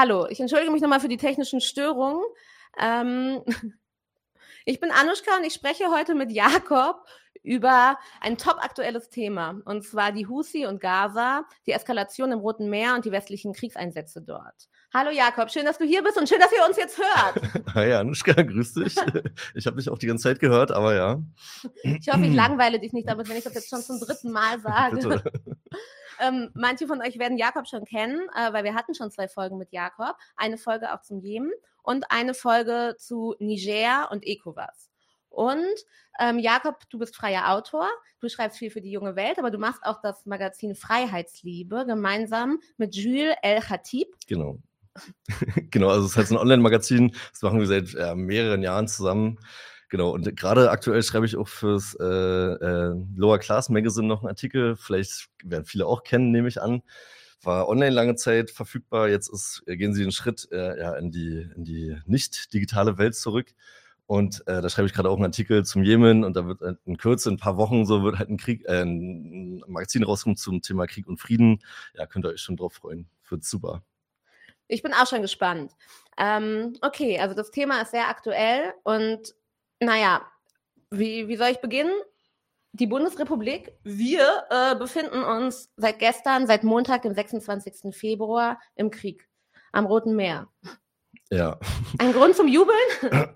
Hallo, ich entschuldige mich nochmal für die technischen Störungen. Ähm, ich bin Anushka und ich spreche heute mit Jakob über ein top aktuelles Thema, und zwar die Husi und Gaza, die Eskalation im Roten Meer und die westlichen Kriegseinsätze dort. Hallo Jakob, schön, dass du hier bist und schön, dass ihr uns jetzt hört. Hi Anushka, grüß dich. Ich habe dich auch die ganze Zeit gehört, aber ja. Ich hoffe, ich langweile dich nicht damit, wenn ich das jetzt schon zum dritten Mal sage. Bitte. Ähm, manche von euch werden Jakob schon kennen, äh, weil wir hatten schon zwei Folgen mit Jakob. Eine Folge auch zum Jemen und eine Folge zu Niger und ECOWAS. Und ähm, Jakob, du bist freier Autor, du schreibst viel für die junge Welt, aber du machst auch das Magazin Freiheitsliebe gemeinsam mit Jules El Khatib. Genau. genau, also es ist halt ein Online-Magazin, das machen wir seit äh, mehreren Jahren zusammen. Genau, und gerade aktuell schreibe ich auch fürs äh, äh, Lower Class Magazine noch einen Artikel. Vielleicht werden viele auch kennen, nehme ich an. War online lange Zeit verfügbar. Jetzt ist, äh, gehen sie einen Schritt äh, ja, in die, in die nicht digitale Welt zurück. Und äh, da schreibe ich gerade auch einen Artikel zum Jemen und da wird in Kürze, in ein paar Wochen, so wird halt ein Krieg, äh, ein Magazin rauskommen zum Thema Krieg und Frieden. Ja, könnt ihr euch schon drauf freuen. Wird super. Ich bin auch schon gespannt. Ähm, okay, also das Thema ist sehr aktuell und naja, wie, wie soll ich beginnen? Die Bundesrepublik, wir äh, befinden uns seit gestern, seit Montag, dem 26. Februar, im Krieg am Roten Meer. Ja. Ein Grund zum Jubeln?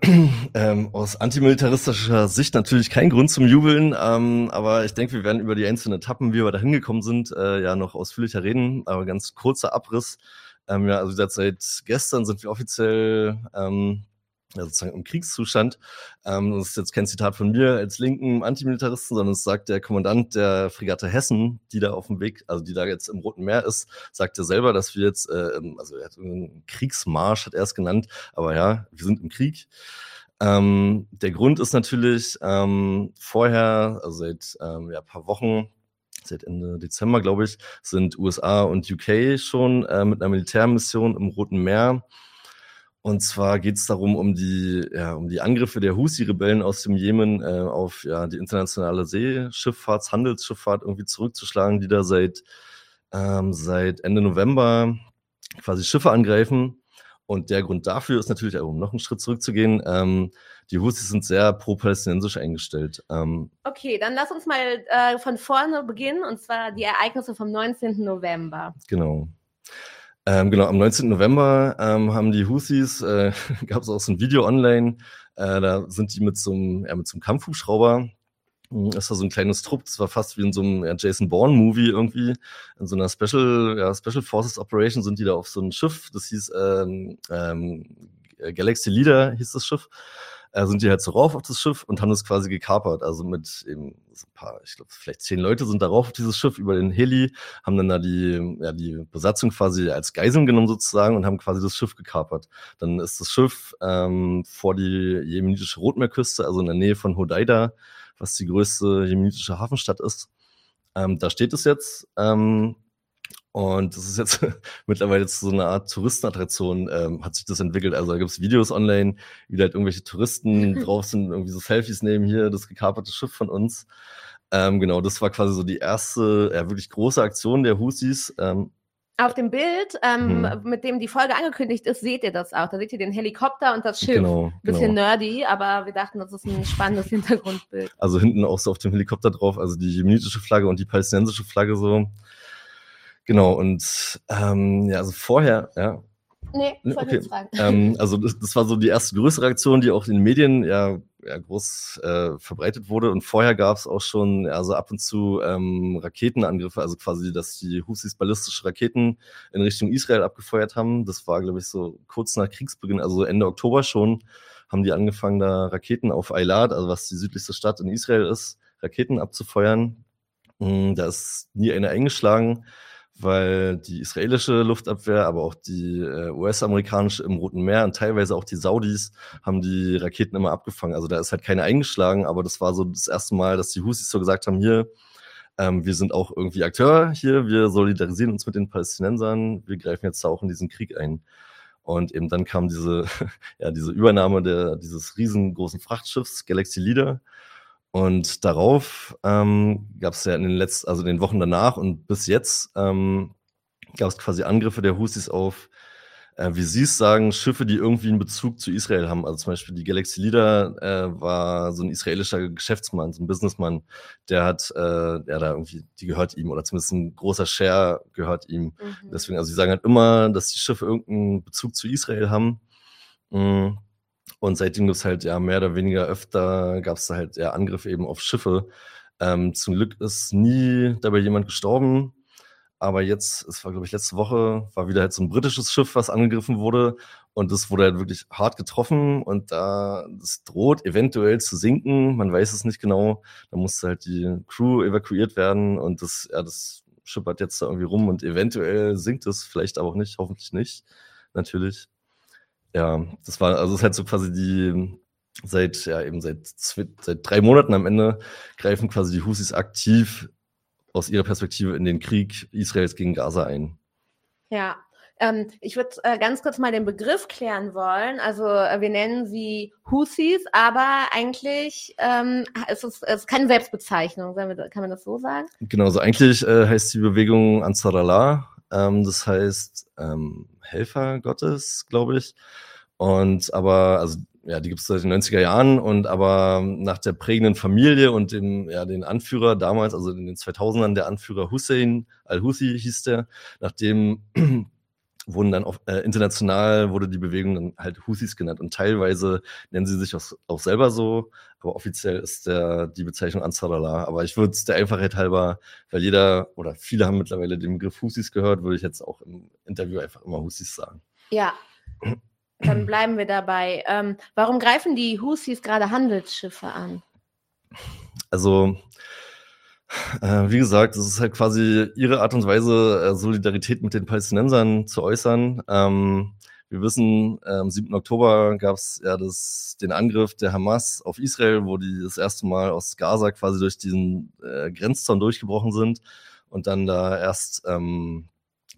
ähm, aus antimilitaristischer Sicht natürlich kein Grund zum Jubeln, ähm, aber ich denke, wir werden über die einzelnen Etappen, wie wir da hingekommen sind, äh, ja noch ausführlicher reden. Aber ganz kurzer Abriss. Ähm, ja, also seit gestern sind wir offiziell ähm, sozusagen im Kriegszustand. Ähm, das ist jetzt kein Zitat von mir als linken Antimilitaristen, sondern es sagt der Kommandant der Fregatte Hessen, die da auf dem Weg, also die da jetzt im Roten Meer ist, sagt er selber, dass wir jetzt, äh, also er hat einen Kriegsmarsch, hat er es genannt, aber ja, wir sind im Krieg. Ähm, der Grund ist natürlich ähm, vorher, also seit ähm, ja, paar Wochen, seit Ende Dezember, glaube ich, sind USA und UK schon äh, mit einer Militärmission im Roten Meer und zwar geht es darum, um die, ja, um die Angriffe der Husi-Rebellen aus dem Jemen äh, auf ja, die internationale Seeschifffahrt, Handelsschifffahrt irgendwie zurückzuschlagen, die da seit, ähm, seit Ende November quasi Schiffe angreifen. Und der Grund dafür ist natürlich, um noch einen Schritt zurückzugehen, ähm, die Husis sind sehr pro-palästinensisch eingestellt. Ähm, okay, dann lass uns mal äh, von vorne beginnen, und zwar die Ereignisse vom 19. November. Genau. Ähm, genau, am 19. November ähm, haben die Houthis, äh, gab es auch so ein Video online, äh, da sind die mit so einem, ja, mit so einem Kampfhubschrauber, hm, das war so ein kleines Trupp, das war fast wie in so einem ja, Jason Bourne-Movie irgendwie, in so einer Special, ja, Special Forces Operation sind die da auf so ein Schiff, das hieß ähm, ähm, Galaxy Leader hieß das Schiff äh, sind die halt so rauf auf das Schiff und haben das quasi gekapert. Also mit eben so ein paar, ich glaube, vielleicht zehn Leute sind da rauf auf dieses Schiff über den Heli, haben dann da die, ja, die Besatzung quasi als Geiseln genommen sozusagen und haben quasi das Schiff gekapert. Dann ist das Schiff ähm, vor die jemenitische Rotmeerküste, also in der Nähe von Hodeida, was die größte jemenitische Hafenstadt ist. Ähm, da steht es jetzt. Ähm, und das ist jetzt mittlerweile zu so einer Art Touristenattraktion, ähm, hat sich das entwickelt. Also da gibt es Videos online, wie da halt irgendwelche Touristen drauf sind, irgendwie so Selfies nehmen hier, das gekaperte Schiff von uns. Ähm, genau, das war quasi so die erste, ja, wirklich große Aktion der Husis. Ähm, auf dem Bild, ähm, mhm. mit dem die Folge angekündigt ist, seht ihr das auch. Da seht ihr den Helikopter und das Schiff. Genau, Bisschen genau. nerdy, aber wir dachten, das ist ein spannendes Hintergrundbild. Also hinten auch so auf dem Helikopter drauf, also die jemenitische Flagge und die palästinensische Flagge so. Genau, und ähm, ja, also vorher, ja. Nee, ich wollte okay. fragen. Ähm, also das, das, war so die erste größere Aktion, die auch in den Medien ja, ja groß äh, verbreitet wurde. Und vorher gab es auch schon ja, so ab und zu ähm, Raketenangriffe, also quasi, dass die Husis ballistische Raketen in Richtung Israel abgefeuert haben. Das war, glaube ich, so kurz nach Kriegsbeginn, also Ende Oktober schon, haben die angefangen, da Raketen auf Eilat, also was die südlichste Stadt in Israel ist, Raketen abzufeuern. Hm, da ist nie eine eingeschlagen weil die israelische Luftabwehr, aber auch die äh, US-amerikanische im Roten Meer und teilweise auch die Saudis haben die Raketen immer abgefangen. Also da ist halt keine eingeschlagen, aber das war so das erste Mal, dass die Husis so gesagt haben, hier, ähm, wir sind auch irgendwie Akteur hier, wir solidarisieren uns mit den Palästinensern, wir greifen jetzt auch in diesen Krieg ein. Und eben dann kam diese, ja, diese Übernahme der, dieses riesengroßen Frachtschiffs Galaxy Leader und darauf ähm, gab es ja in den letzten, also den Wochen danach und bis jetzt ähm, gab es quasi Angriffe der Husis auf äh, wie Sie es sagen, Schiffe, die irgendwie einen Bezug zu Israel haben. Also zum Beispiel die Galaxy Leader äh, war so ein israelischer Geschäftsmann, so ein Businessmann, der hat, äh, ja, da irgendwie, die gehört ihm oder zumindest ein großer Share gehört ihm. Mhm. Deswegen, also sie sagen halt immer, dass die Schiffe irgendeinen Bezug zu Israel haben. Mhm. Und seitdem gibt es halt ja mehr oder weniger öfter, gab es da halt ja Angriffe eben auf Schiffe. Ähm, zum Glück ist nie dabei jemand gestorben. Aber jetzt, es war, glaube ich, letzte Woche, war wieder halt so ein britisches Schiff, was angegriffen wurde. Und das wurde halt wirklich hart getroffen. Und da, das droht eventuell zu sinken. Man weiß es nicht genau. Da musste halt die Crew evakuiert werden. Und das, ja, das schippert jetzt da irgendwie rum. Und eventuell sinkt es, vielleicht aber auch nicht, hoffentlich nicht. Natürlich. Ja, das war, also es ist halt so quasi die, seit, ja, eben seit, seit drei Monaten am Ende greifen quasi die Husis aktiv aus ihrer Perspektive in den Krieg Israels gegen Gaza ein. Ja, ähm, ich würde äh, ganz kurz mal den Begriff klären wollen. Also äh, wir nennen sie Houthis, aber eigentlich ähm, ist es ist keine Selbstbezeichnung, kann man das so sagen? Genau, so eigentlich äh, heißt die Bewegung Ansar Allah. Ähm, das heißt ähm, Helfer Gottes, glaube ich. Und aber, also ja, die gibt es seit den 90er Jahren und aber nach der prägenden Familie und dem, ja, den Anführer damals, also in den 2000ern, der Anführer Hussein al-Houthi hieß der, nachdem wurden dann auch, äh, international wurde die Bewegung dann halt Houthis genannt und teilweise nennen sie sich auch, auch selber so, aber offiziell ist der die Bezeichnung Ansarallah. Aber ich würde es der Einfachheit halber, weil jeder oder viele haben mittlerweile den Begriff Houthis gehört, würde ich jetzt auch im Interview einfach immer Houthis sagen. Ja, dann bleiben wir dabei. Ähm, warum greifen die Houthis gerade Handelsschiffe an? Also, äh, wie gesagt, es ist halt quasi ihre Art und Weise, äh, Solidarität mit den Palästinensern zu äußern. Ähm, wir wissen, äh, am 7. Oktober gab es ja das, den Angriff der Hamas auf Israel, wo die das erste Mal aus Gaza quasi durch diesen äh, Grenzzaun durchgebrochen sind und dann da erst ähm,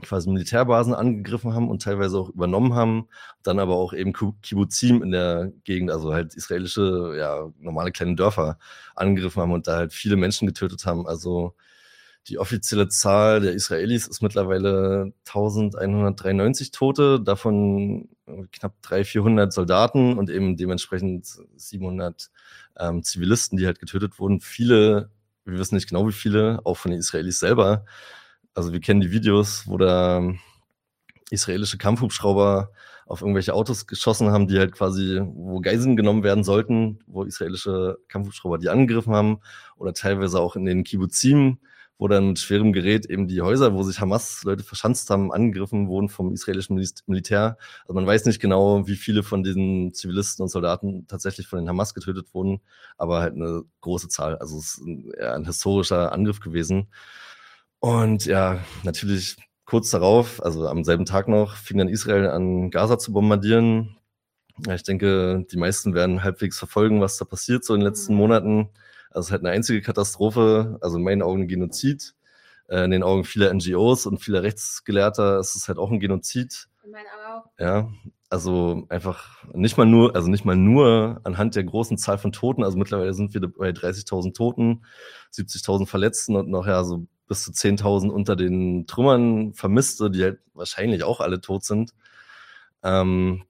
quasi Militärbasen angegriffen haben und teilweise auch übernommen haben, dann aber auch eben Kibbuzim in der Gegend, also halt israelische, ja, normale kleine Dörfer angegriffen haben und da halt viele Menschen getötet haben. Also die offizielle Zahl der Israelis ist mittlerweile 1193 Tote, davon knapp 300, 400 Soldaten und eben dementsprechend 700 ähm, Zivilisten, die halt getötet wurden. Viele, wir wissen nicht genau wie viele, auch von den Israelis selber, also wir kennen die Videos, wo da israelische Kampfhubschrauber auf irgendwelche Autos geschossen haben, die halt quasi, wo Geiseln genommen werden sollten, wo israelische Kampfhubschrauber die angegriffen haben oder teilweise auch in den Kibbuzim, wo dann mit schwerem Gerät eben die Häuser, wo sich Hamas-Leute verschanzt haben, angegriffen wurden vom israelischen Militär. Also man weiß nicht genau, wie viele von diesen Zivilisten und Soldaten tatsächlich von den Hamas getötet wurden, aber halt eine große Zahl. Also es ist ein, ja, ein historischer Angriff gewesen. Und ja, natürlich kurz darauf, also am selben Tag noch, fing dann Israel an, Gaza zu bombardieren. Ja, ich denke, die meisten werden halbwegs verfolgen, was da passiert so in den letzten mhm. Monaten. Also es ist halt eine einzige Katastrophe, also in meinen Augen ein Genozid. Äh, in den Augen vieler NGOs und vieler Rechtsgelehrter ist es halt auch ein Genozid. In meinen Augen auch. Ja, also einfach nicht mal nur, also nicht mal nur anhand der großen Zahl von Toten, also mittlerweile sind wir bei 30.000 Toten, 70.000 Verletzten und noch ja so bis zu 10.000 unter den Trümmern Vermisste, die halt wahrscheinlich auch alle tot sind. Ähm,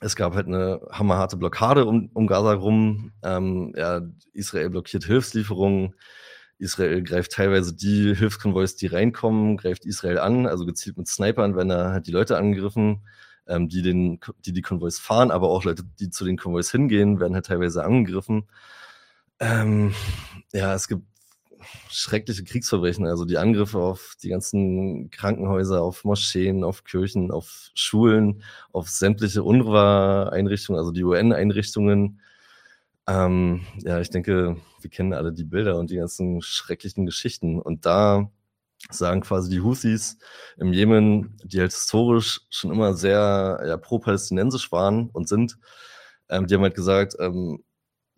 es gab halt eine hammerharte Blockade um, um Gaza rum. Ähm, ja, Israel blockiert Hilfslieferungen. Israel greift teilweise die Hilfskonvois, die reinkommen, greift Israel an, also gezielt mit Snipern werden da halt die Leute angegriffen, ähm, die, den, die die Konvois fahren, aber auch Leute, die zu den Konvois hingehen, werden halt teilweise angegriffen. Ähm, ja, es gibt schreckliche Kriegsverbrechen, also die Angriffe auf die ganzen Krankenhäuser, auf Moscheen, auf Kirchen, auf Schulen, auf sämtliche UNRWA-Einrichtungen, also die UN-Einrichtungen. Ähm, ja, ich denke, wir kennen alle die Bilder und die ganzen schrecklichen Geschichten. Und da sagen quasi die Houthis im Jemen, die halt historisch schon immer sehr ja, pro-palästinensisch waren und sind, ähm, die haben halt gesagt, ähm,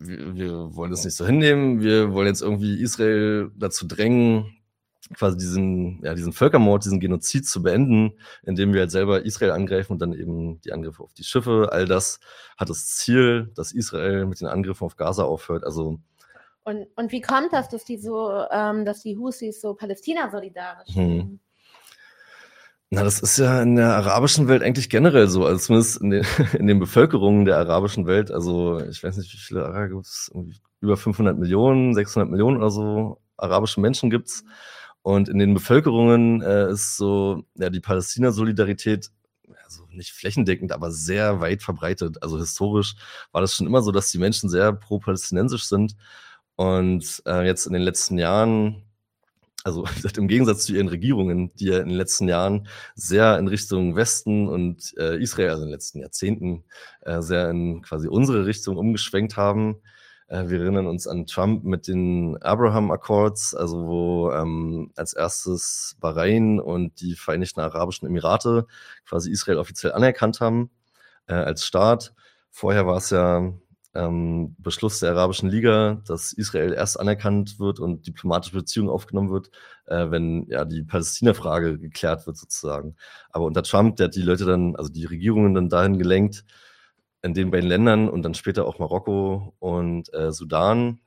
wir, wir wollen das nicht so hinnehmen, wir wollen jetzt irgendwie Israel dazu drängen, quasi diesen, ja, diesen Völkermord, diesen Genozid zu beenden, indem wir halt selber Israel angreifen und dann eben die Angriffe auf die Schiffe. All das hat das Ziel, dass Israel mit den Angriffen auf Gaza aufhört. Also und, und wie kommt das, dass die so, ähm, dass die Husis so Palästina solidarisch hm. Na, das ist ja in der arabischen Welt eigentlich generell so, also zumindest in den, in den Bevölkerungen der arabischen Welt. Also ich weiß nicht, wie viele Araber gibt es, über 500 Millionen, 600 Millionen oder so arabische Menschen gibt's. Und in den Bevölkerungen äh, ist so ja die Palästina-Solidarität also nicht flächendeckend, aber sehr weit verbreitet. Also historisch war das schon immer so, dass die Menschen sehr pro-palästinensisch sind. Und äh, jetzt in den letzten Jahren also im Gegensatz zu ihren Regierungen, die ja in den letzten Jahren sehr in Richtung Westen und äh, Israel, also in den letzten Jahrzehnten, äh, sehr in quasi unsere Richtung umgeschwenkt haben. Äh, wir erinnern uns an Trump mit den Abraham Accords, also wo ähm, als erstes Bahrain und die Vereinigten Arabischen Emirate quasi Israel offiziell anerkannt haben äh, als Staat. Vorher war es ja ähm, Beschluss der Arabischen Liga, dass Israel erst anerkannt wird und diplomatische Beziehungen aufgenommen wird, äh, wenn ja die Palästina-Frage geklärt wird sozusagen. Aber unter Trump, der hat die Leute dann, also die Regierungen dann dahin gelenkt, in den beiden Ländern und dann später auch Marokko und äh, Sudan,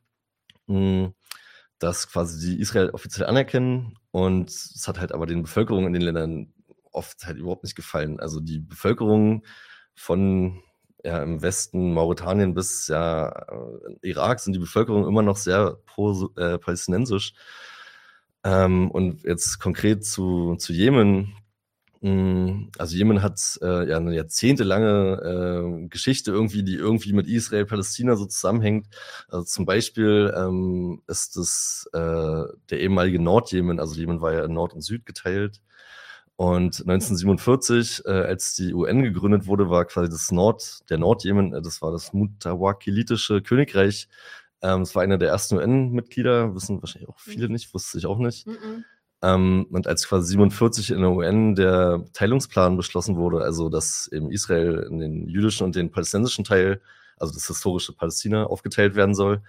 mh, hm, dass quasi die Israel offiziell anerkennen und es hat halt aber den Bevölkerungen in den Ländern oft halt überhaupt nicht gefallen. Also die Bevölkerung von ja, im Westen Mauretanien bis ja, äh, Irak sind die Bevölkerung immer noch sehr pro-palästinensisch. Äh, ähm, und jetzt konkret zu, zu Jemen. Hm, also Jemen hat äh, ja eine jahrzehntelange äh, Geschichte irgendwie, die irgendwie mit Israel, Palästina so zusammenhängt. Also zum Beispiel ähm, ist es äh, der ehemalige Nordjemen, also Jemen war ja in Nord und Süd geteilt. Und 1947, äh, als die UN gegründet wurde, war quasi das Nord, der Nordjemen, äh, das war das Mutawakilitische Königreich. Ähm, es war einer der ersten UN-Mitglieder, wissen wahrscheinlich auch viele mhm. nicht, wusste ich auch nicht. Mhm. Ähm, und als quasi 47 in der UN der Teilungsplan beschlossen wurde, also dass eben Israel in den jüdischen und den palästinensischen Teil, also das historische Palästina, aufgeteilt werden soll,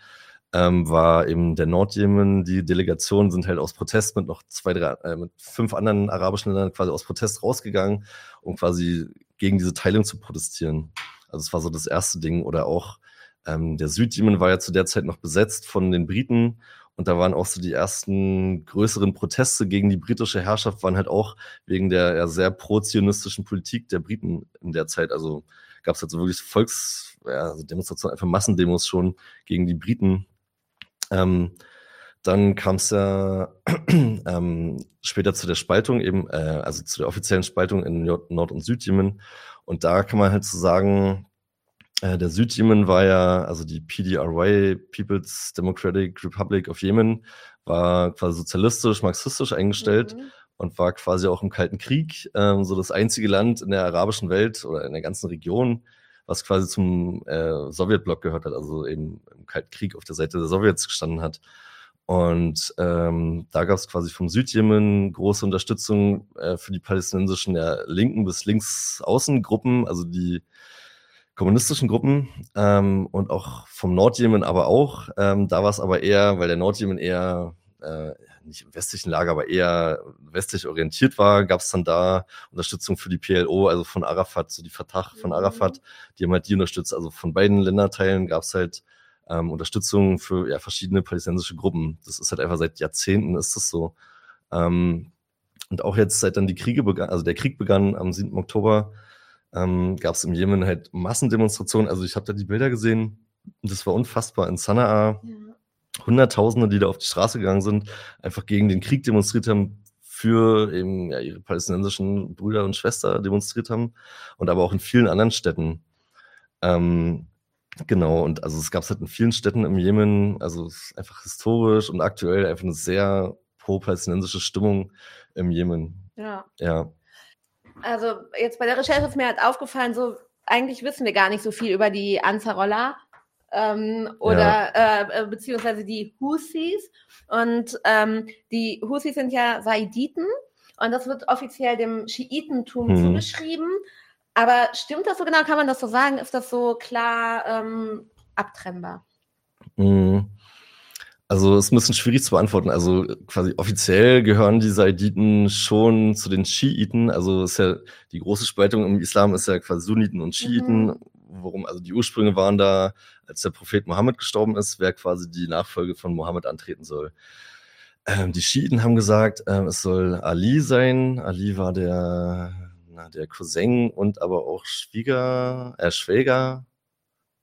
ähm, war eben der Nordjemen. Die Delegationen sind halt aus Protest mit noch zwei, drei, äh, mit fünf anderen arabischen Ländern quasi aus Protest rausgegangen, um quasi gegen diese Teilung zu protestieren. Also es war so das erste Ding. Oder auch ähm, der Südjemen war ja zu der Zeit noch besetzt von den Briten. Und da waren auch so die ersten größeren Proteste gegen die britische Herrschaft, waren halt auch wegen der sehr pro-zionistischen Politik der Briten in der Zeit. Also gab es halt so wirklich Volks, ja, also Demonstrationen, einfach Massendemos schon gegen die Briten. Ähm, dann kam es ja ähm, später zu der Spaltung, eben, äh, also zu der offiziellen Spaltung in Nord- und Südjemen. Und da kann man halt so sagen, äh, der Südjemen war ja, also die PDRY, People's Democratic Republic of Yemen, war quasi sozialistisch, marxistisch eingestellt mhm. und war quasi auch im Kalten Krieg ähm, so das einzige Land in der arabischen Welt oder in der ganzen Region, was quasi zum äh, Sowjetblock gehört hat, also eben Kalten Krieg auf der Seite der Sowjets gestanden hat. Und ähm, da gab es quasi vom Südjemen große Unterstützung äh, für die palästinensischen ja, linken bis linksaußengruppen, also die kommunistischen Gruppen ähm, und auch vom Nordjemen aber auch. Ähm, da war es aber eher, weil der Nordjemen eher äh, nicht im westlichen Lager, aber eher westlich orientiert war, gab es dann da Unterstützung für die PLO, also von Arafat, so die Fatah von mhm. Arafat, die haben halt die unterstützt. Also von beiden Länderteilen gab es halt ähm, Unterstützung für ja, verschiedene palästinensische Gruppen. Das ist halt einfach seit Jahrzehnten ist das so. Ähm, und auch jetzt, seit dann die Kriege begannen, also der Krieg begann am 7. Oktober, ähm, gab es im Jemen halt Massendemonstrationen. Also ich habe da die Bilder gesehen und das war unfassbar. In Sanaa ja. Hunderttausende, die da auf die Straße gegangen sind, einfach gegen den Krieg demonstriert haben, für eben ja, ihre palästinensischen Brüder und Schwester demonstriert haben und aber auch in vielen anderen Städten. Ähm, genau, und also es gab es halt in vielen Städten im Jemen, also es ist einfach historisch und aktuell einfach eine sehr pro-palästinensische Stimmung im Jemen. Ja. Ja. Also jetzt bei der Recherche ist mir halt aufgefallen, so eigentlich wissen wir gar nicht so viel über die Ansarollah ähm, oder ja. äh, äh, beziehungsweise die Husis. Und ähm, die Husis sind ja Saiditen und das wird offiziell dem Schiitentum hm. zugeschrieben. Aber stimmt das so genau? Kann man das so sagen? Ist das so klar ähm, abtrennbar? Hm. Also ist ein bisschen schwierig zu beantworten. Also quasi offiziell gehören die Saiditen schon zu den Schiiten. Also ist ja die große Spaltung im Islam ist ja quasi Sunniten und Schiiten. Mhm worum, also die Ursprünge waren da, als der Prophet Mohammed gestorben ist, wer quasi die Nachfolge von Mohammed antreten soll. Ähm, die Schiiten haben gesagt, ähm, es soll Ali sein. Ali war der, na, der Cousin und aber auch Schwieger, äh, Schwäger.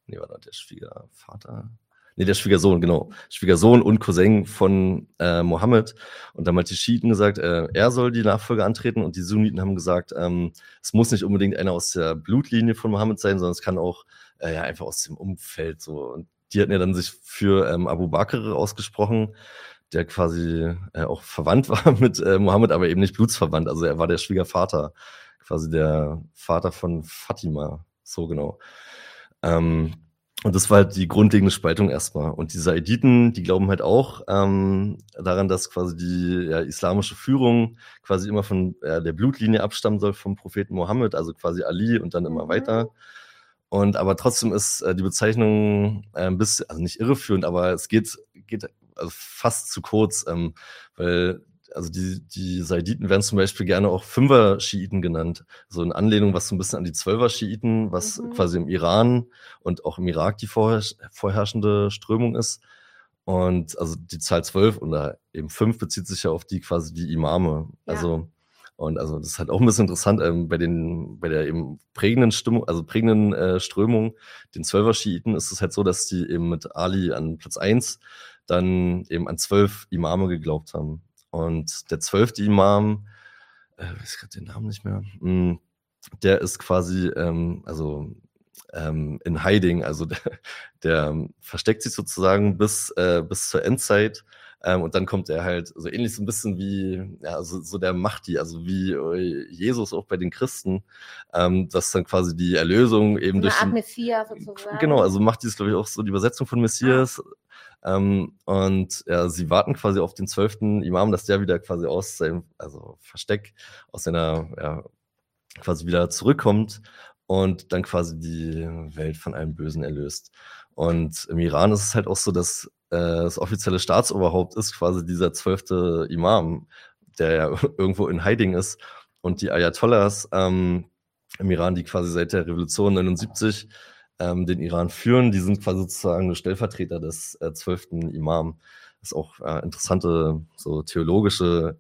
Nee, war das der Schwiegervater? Nee, der Schwiegersohn, genau. Schwiegersohn und Cousin von äh, Mohammed. Und dann hat die Schiiten gesagt, äh, er soll die Nachfolge antreten und die Sunniten haben gesagt, ähm, es muss nicht unbedingt einer aus der Blutlinie von Mohammed sein, sondern es kann auch äh, ja, einfach aus dem Umfeld so. Und die hatten ja dann sich für ähm, Abu Bakr ausgesprochen, der quasi äh, auch verwandt war mit äh, Mohammed, aber eben nicht blutsverwandt. Also er war der Schwiegervater, quasi der Vater von Fatima, so genau. Ähm, und das war halt die grundlegende Spaltung erstmal. Und die Saiditen, die glauben halt auch ähm, daran, dass quasi die ja, islamische Führung quasi immer von ja, der Blutlinie abstammen soll vom Propheten Mohammed, also quasi Ali und dann immer mhm. weiter. Und aber trotzdem ist äh, die Bezeichnung äh, ein bisschen, also nicht irreführend, aber es geht, geht also fast zu kurz, ähm, weil also die, die Saiditen werden zum Beispiel gerne auch Fünfer-Schiiten genannt. So in Anlehnung, was so ein bisschen an die Zwölfer-Schiiten, was mhm. quasi im Iran und auch im Irak die vorherrsch vorherrschende Strömung ist. Und also die Zahl zwölf oder eben fünf bezieht sich ja auf die quasi die Imame. Ja. Also und also das ist halt auch ein bisschen interessant ähm, bei den bei der eben prägenden Stimmung, also prägenden äh, Strömung, den Zwölfer-Schiiten ist es halt so, dass die eben mit Ali an Platz eins dann eben an zwölf Imame geglaubt haben. Und der zwölfte Imam, äh, weiß gerade den Namen nicht mehr, mh, hm, der ist quasi, ähm, also ähm, in Hiding, also der, der versteckt sich sozusagen bis, äh, bis zur Endzeit. Ähm, und dann kommt er halt so ähnlich so ein bisschen wie, ja, so, so der Mahdi, also wie äh, Jesus auch bei den Christen, ähm, dass dann quasi die Erlösung eben Eine durch. Art Messias sozusagen. Genau, also Mahdi ist, glaube ich, auch so die Übersetzung von Messias. Ah. Ähm, und ja, sie warten quasi auf den zwölften Imam, dass der wieder quasi aus seinem, also Versteck, aus seiner, ja, quasi wieder zurückkommt und dann quasi die Welt von allem Bösen erlöst. Und im Iran ist es halt auch so, dass äh, das offizielle Staatsoberhaupt ist quasi dieser zwölfte Imam, der ja irgendwo in Hiding ist. Und die Ayatollahs ähm, im Iran, die quasi seit der Revolution 79 ähm, den Iran führen. Die sind quasi sozusagen Stellvertreter des äh, zwölften äh, Imam. Das ist auch äh, interessante so theologische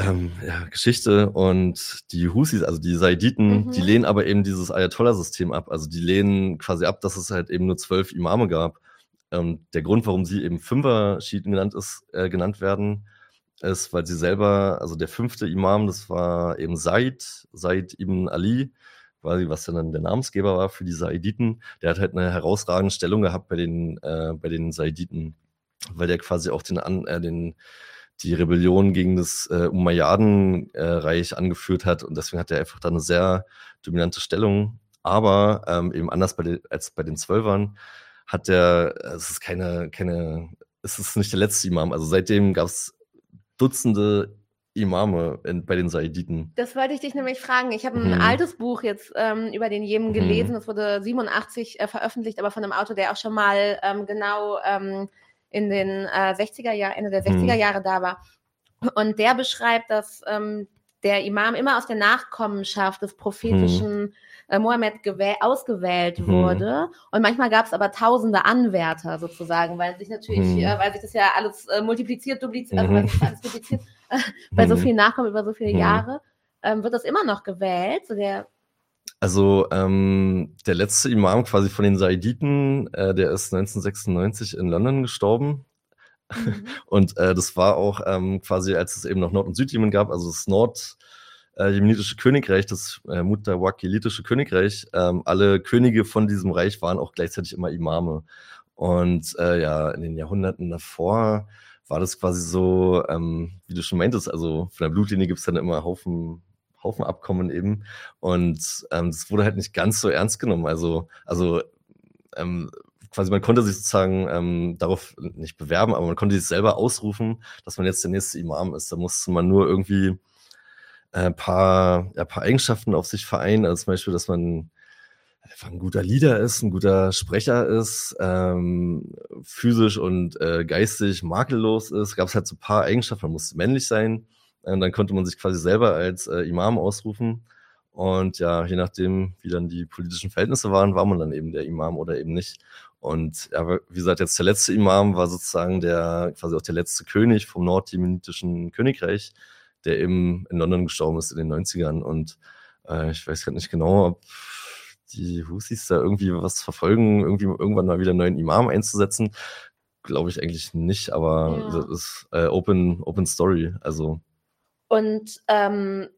ähm, ja, Geschichte. Und die Husis, also die Saiditen, mhm. die lehnen aber eben dieses Ayatollah-System ab. Also die lehnen quasi ab, dass es halt eben nur zwölf Imame gab. Ähm, der Grund, warum sie eben Fünfer-Schiiten genannt, ist, äh, genannt werden, ist, weil sie selber, also der fünfte Imam, das war eben Said, Said ibn Ali, quasi, was dann der Namensgeber war für die Saiditen, der hat halt eine herausragende Stellung gehabt bei den, äh, bei den Saiditen, weil der quasi auch den, äh, den die Rebellion gegen das äh, Umayyadenreich angeführt hat und deswegen hat er einfach da eine sehr dominante Stellung. Aber ähm, eben anders bei den, als bei den Zwölfern hat der, es ist keine, keine, es ist nicht der letzte Imam. Also seitdem gab es Dutzende Imame in, bei den Saiditen. Das wollte ich dich nämlich fragen. Ich habe ein mhm. altes Buch jetzt ähm, über den Jemen gelesen. Mhm. Das wurde 87 äh, veröffentlicht, aber von einem Autor, der auch schon mal ähm, genau ähm, in den äh, 60er Jahren, Ende der 60er mhm. Jahre da war. Und der beschreibt, dass ähm, der Imam immer aus der Nachkommenschaft des prophetischen mhm. äh, Mohammed ausgewählt mhm. wurde. Und manchmal gab es aber tausende Anwärter sozusagen, weil sich natürlich, mhm. äh, weil sich das ja alles äh, multipliziert, dupliziert, also weil sich alles dupliziert, bei so mhm. vielen Nachkommen über so viele mhm. Jahre, ähm, wird das immer noch gewählt. So der also ähm, der letzte Imam quasi von den Saiditen, äh, der ist 1996 in London gestorben. Mhm. Und äh, das war auch ähm, quasi, als es eben noch Nord- und Südjemen gab, also das Nord- jemenitische Königreich, das äh, Mutawakilitische Königreich, ähm, alle Könige von diesem Reich waren auch gleichzeitig immer Imame. Und äh, ja, in den Jahrhunderten davor war das quasi so, ähm, wie du schon meintest, also von der Blutlinie gibt es dann immer Haufen, Haufen Abkommen eben. Und ähm, wurde halt nicht ganz so ernst genommen. Also, also ähm, quasi man konnte sich sozusagen ähm, darauf nicht bewerben, aber man konnte sich selber ausrufen, dass man jetzt der nächste Imam ist. Da musste man nur irgendwie ein äh, paar, ja, paar Eigenschaften auf sich vereinen, also zum Beispiel, dass man einfach ein guter Leader ist, ein guter Sprecher ist, ähm, physisch und äh, geistig makellos ist. Gab es halt so ein paar Eigenschaften, man musste männlich sein. Und dann konnte man sich quasi selber als äh, Imam ausrufen. Und ja, je nachdem, wie dann die politischen Verhältnisse waren, war man dann eben der Imam oder eben nicht. Und ja, wie gesagt, jetzt der letzte Imam war sozusagen der, quasi auch der letzte König vom nordjemenitischen Königreich, der eben in London gestorben ist in den 90ern. Und äh, ich weiß gerade nicht genau, ob die Husis da irgendwie was verfolgen, irgendwie irgendwann mal wieder einen neuen Imam einzusetzen. Glaube ich eigentlich nicht, aber ja. das ist äh, Open, Open Story. Also. Und ähm,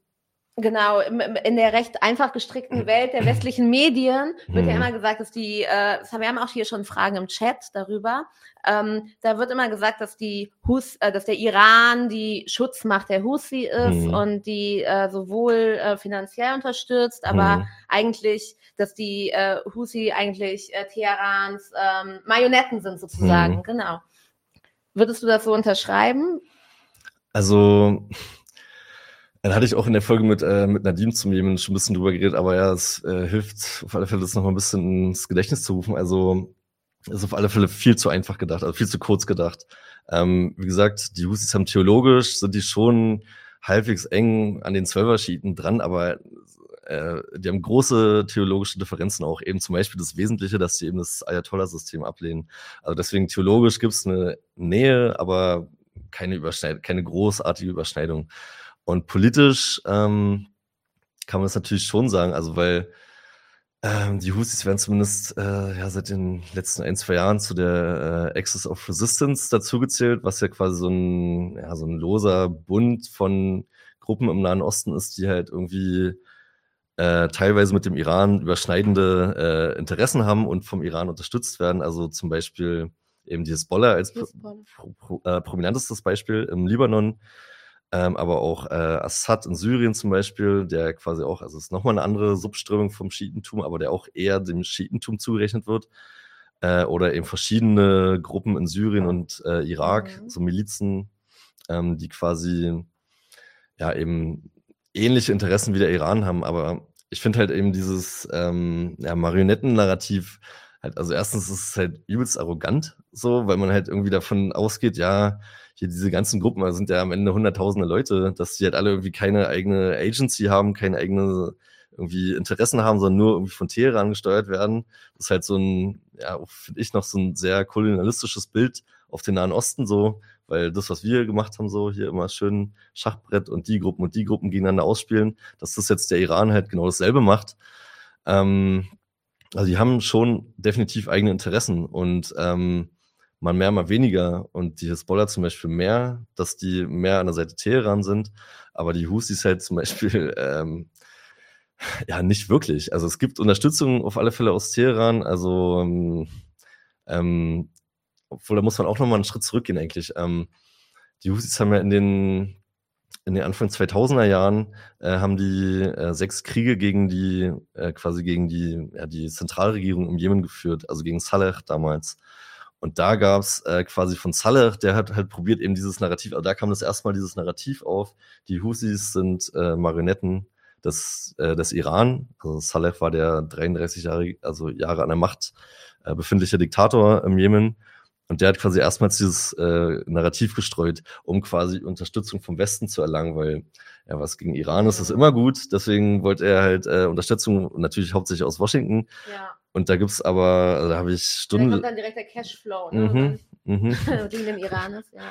Genau, in der recht einfach gestrickten Welt der westlichen Medien wird ja mhm. immer gesagt, dass die, äh, wir haben auch hier schon Fragen im Chat darüber, ähm, da wird immer gesagt, dass die Hus, äh, dass der Iran die Schutzmacht der Husi ist mhm. und die äh, sowohl äh, finanziell unterstützt, aber mhm. eigentlich, dass die äh, Husi eigentlich äh, Teherans ähm, Marionetten sind sozusagen, mhm. genau. Würdest du das so unterschreiben? Also dann hatte ich auch in der Folge mit, äh, mit Nadim zum Jemen schon ein bisschen drüber geredet, aber ja, es äh, hilft auf alle Fälle, das nochmal ein bisschen ins Gedächtnis zu rufen. Also ist auf alle Fälle viel zu einfach gedacht, also viel zu kurz gedacht. Ähm, wie gesagt, die Husis haben theologisch, sind die schon halbwegs eng an den Zwölfer-Schiiten dran, aber äh, die haben große theologische Differenzen auch, eben zum Beispiel das Wesentliche, dass sie eben das Ayatollah-System ablehnen. Also deswegen theologisch gibt es eine Nähe, aber keine Überschneidung, keine großartige Überschneidung. Und politisch ähm, kann man es natürlich schon sagen, also weil ähm, die Husis werden zumindest äh, ja, seit den letzten ein, zwei Jahren zu der äh, Axis of Resistance dazugezählt, was ja quasi so ein, ja, so ein loser Bund von Gruppen im Nahen Osten ist, die halt irgendwie äh, teilweise mit dem Iran überschneidende äh, Interessen haben und vom Iran unterstützt werden. Also zum Beispiel eben die Hezbollah als Hezbollah. Pro, pro, äh, prominentestes Beispiel im Libanon ähm, aber auch äh, Assad in Syrien zum Beispiel, der quasi auch, also ist nochmal eine andere Subströmung vom Schiitentum, aber der auch eher dem Schiitentum zugerechnet wird. Äh, oder eben verschiedene Gruppen in Syrien und äh, Irak, mhm. so Milizen, ähm, die quasi ja eben ähnliche Interessen wie der Iran haben, aber ich finde halt eben dieses ähm, ja, Marionetten-Narrativ halt, also erstens ist es halt übelst arrogant, so, weil man halt irgendwie davon ausgeht, ja, hier diese ganzen Gruppen, also sind ja am Ende hunderttausende Leute, dass die halt alle irgendwie keine eigene Agency haben, keine eigene irgendwie Interessen haben, sondern nur irgendwie von Teheran gesteuert werden. Das ist halt so ein, ja, finde ich noch so ein sehr kolonialistisches Bild auf den Nahen Osten so, weil das, was wir gemacht haben, so hier immer schön Schachbrett und die Gruppen und die Gruppen gegeneinander ausspielen, dass das jetzt der Iran halt genau dasselbe macht. Ähm, also die haben schon definitiv eigene Interessen und ähm, mal mehr, mal weniger. Und die Hezbollah zum Beispiel mehr, dass die mehr an der Seite Teheran sind. Aber die Husis halt zum Beispiel, ähm, ja, nicht wirklich. Also es gibt Unterstützung auf alle Fälle aus Teheran. Also, ähm, ähm obwohl da muss man auch nochmal einen Schritt zurückgehen eigentlich. Ähm, die Husis haben ja in den in den Anfang 2000er Jahren äh, haben die äh, sechs Kriege gegen die äh, quasi gegen die ja, die Zentralregierung im Jemen geführt, also gegen Saleh damals. Und da gab es äh, quasi von Saleh, der hat halt probiert, eben dieses Narrativ, also da kam das erstmal dieses Narrativ auf, die Husis sind äh, Marionetten des, äh, des Iran. Also Saleh war der 33 Jahre, also Jahre an der Macht äh, befindliche Diktator im Jemen. Und der hat quasi erstmals dieses äh, Narrativ gestreut, um quasi Unterstützung vom Westen zu erlangen, weil ja, was gegen Iran ist, ist immer gut. Deswegen wollte er halt äh, Unterstützung, natürlich hauptsächlich aus Washington. Ja. Und da gibt's aber, also da habe ich Stunden. Da kommt dann direkt der Cashflow, ne? Mhm, mhm. Wegen dem Iran ist, ja.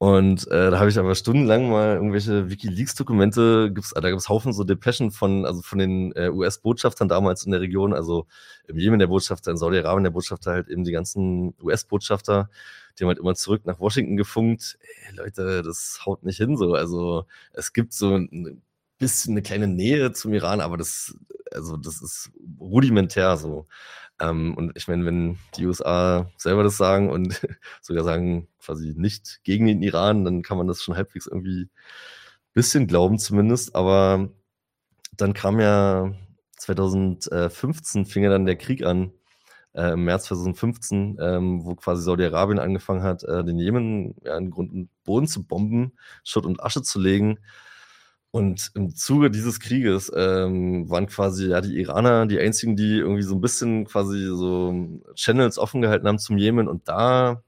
Und äh, da habe ich aber stundenlang mal irgendwelche WikiLeaks-Dokumente, gibt's, da gibt's Haufen so Depeschen von, also von den äh, US-Botschaftern damals in der Region, also im Jemen der Botschafter, in Saudi-Arabien der Botschafter, halt eben die ganzen US-Botschafter, die haben halt immer zurück nach Washington gefunkt. Ey, Leute, das haut nicht hin so. Also es gibt so ein bisschen eine kleine Nähe zum Iran, aber das, also das ist rudimentär so. Ähm, und ich meine, wenn die USA selber das sagen und sogar sagen, quasi nicht gegen den Iran, dann kann man das schon halbwegs irgendwie ein bisschen glauben zumindest. Aber dann kam ja 2015 fing ja dann der Krieg an, äh, im März 2015, ähm, wo quasi Saudi-Arabien angefangen hat, äh, den Jemen ja, in Grund und Boden zu bomben, Schutt und Asche zu legen. Und im Zuge dieses Krieges ähm, waren quasi ja die Iraner die einzigen, die irgendwie so ein bisschen quasi so Channels offen gehalten haben zum Jemen. Und da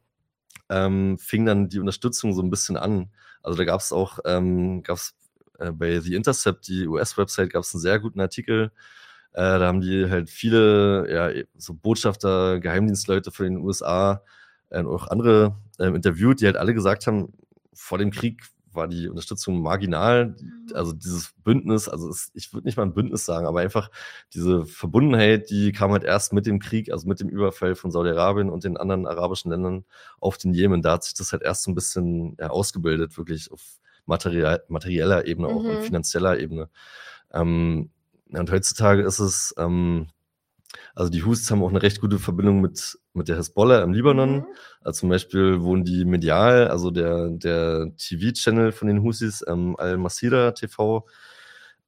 ähm, fing dann die Unterstützung so ein bisschen an. Also da gab es auch, ähm, gab es äh, bei The Intercept, die US-Website, gab es einen sehr guten Artikel. Äh, da haben die halt viele, ja, so Botschafter, Geheimdienstleute für den USA äh, und auch andere äh, interviewt, die halt alle gesagt haben, vor dem Krieg war die Unterstützung marginal. Mhm. Also dieses Bündnis, also es, ich würde nicht mal ein Bündnis sagen, aber einfach diese Verbundenheit, die kam halt erst mit dem Krieg, also mit dem Überfall von Saudi-Arabien und den anderen arabischen Ländern auf den Jemen. Da hat sich das halt erst so ein bisschen ja, ausgebildet, wirklich auf materiell, materieller Ebene, mhm. auch und finanzieller Ebene. Ähm, und heutzutage ist es, ähm, also die Husis haben auch eine recht gute Verbindung mit, mit der Hezbollah im Libanon. Mhm. Also zum Beispiel wohnen die medial, also der, der TV-Channel von den Husis, ähm, Al-Masira TV,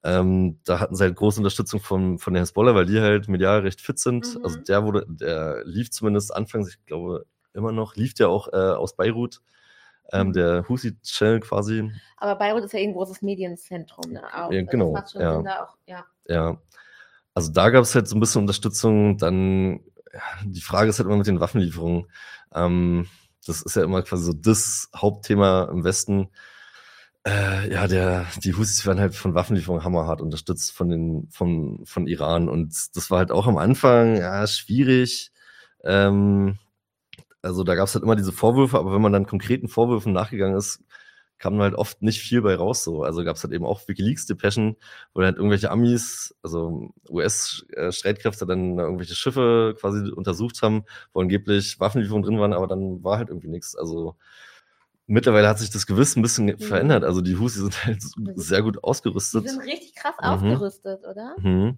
ähm, da hatten sie halt große Unterstützung von, von der Hezbollah, weil die halt medial recht fit sind. Mhm. Also der wurde, der lief zumindest anfangs, ich glaube immer noch, lief der auch äh, aus Beirut. Ähm, mhm. der Husi-Channel quasi. Aber Beirut ist ja eh ein großes Medienzentrum. Ne? Auch. Ja, genau. Das macht schon ja. Sinn, da auch, ja. ja. Also da gab es halt so ein bisschen Unterstützung. Dann, ja, die Frage ist halt immer mit den Waffenlieferungen. Ähm, das ist ja immer quasi so das Hauptthema im Westen. Äh, ja, der, die Husis werden halt von Waffenlieferungen hammerhart unterstützt von den, von, von Iran. Und das war halt auch am Anfang, ja, schwierig. Ähm, also da gab es halt immer diese Vorwürfe, aber wenn man dann konkreten Vorwürfen nachgegangen ist, kam halt oft nicht viel bei raus so. Also gab es halt eben auch Wikileaks-Depeschen, wo halt irgendwelche Amis, also US-Streitkräfte dann irgendwelche Schiffe quasi untersucht haben, wo angeblich Waffenlieferungen drin waren, aber dann war halt irgendwie nichts. Also mittlerweile hat sich das gewiss ein bisschen mhm. verändert. Also die Husi sind halt sehr gut ausgerüstet. Die sind richtig krass mhm. aufgerüstet, oder? Mhm.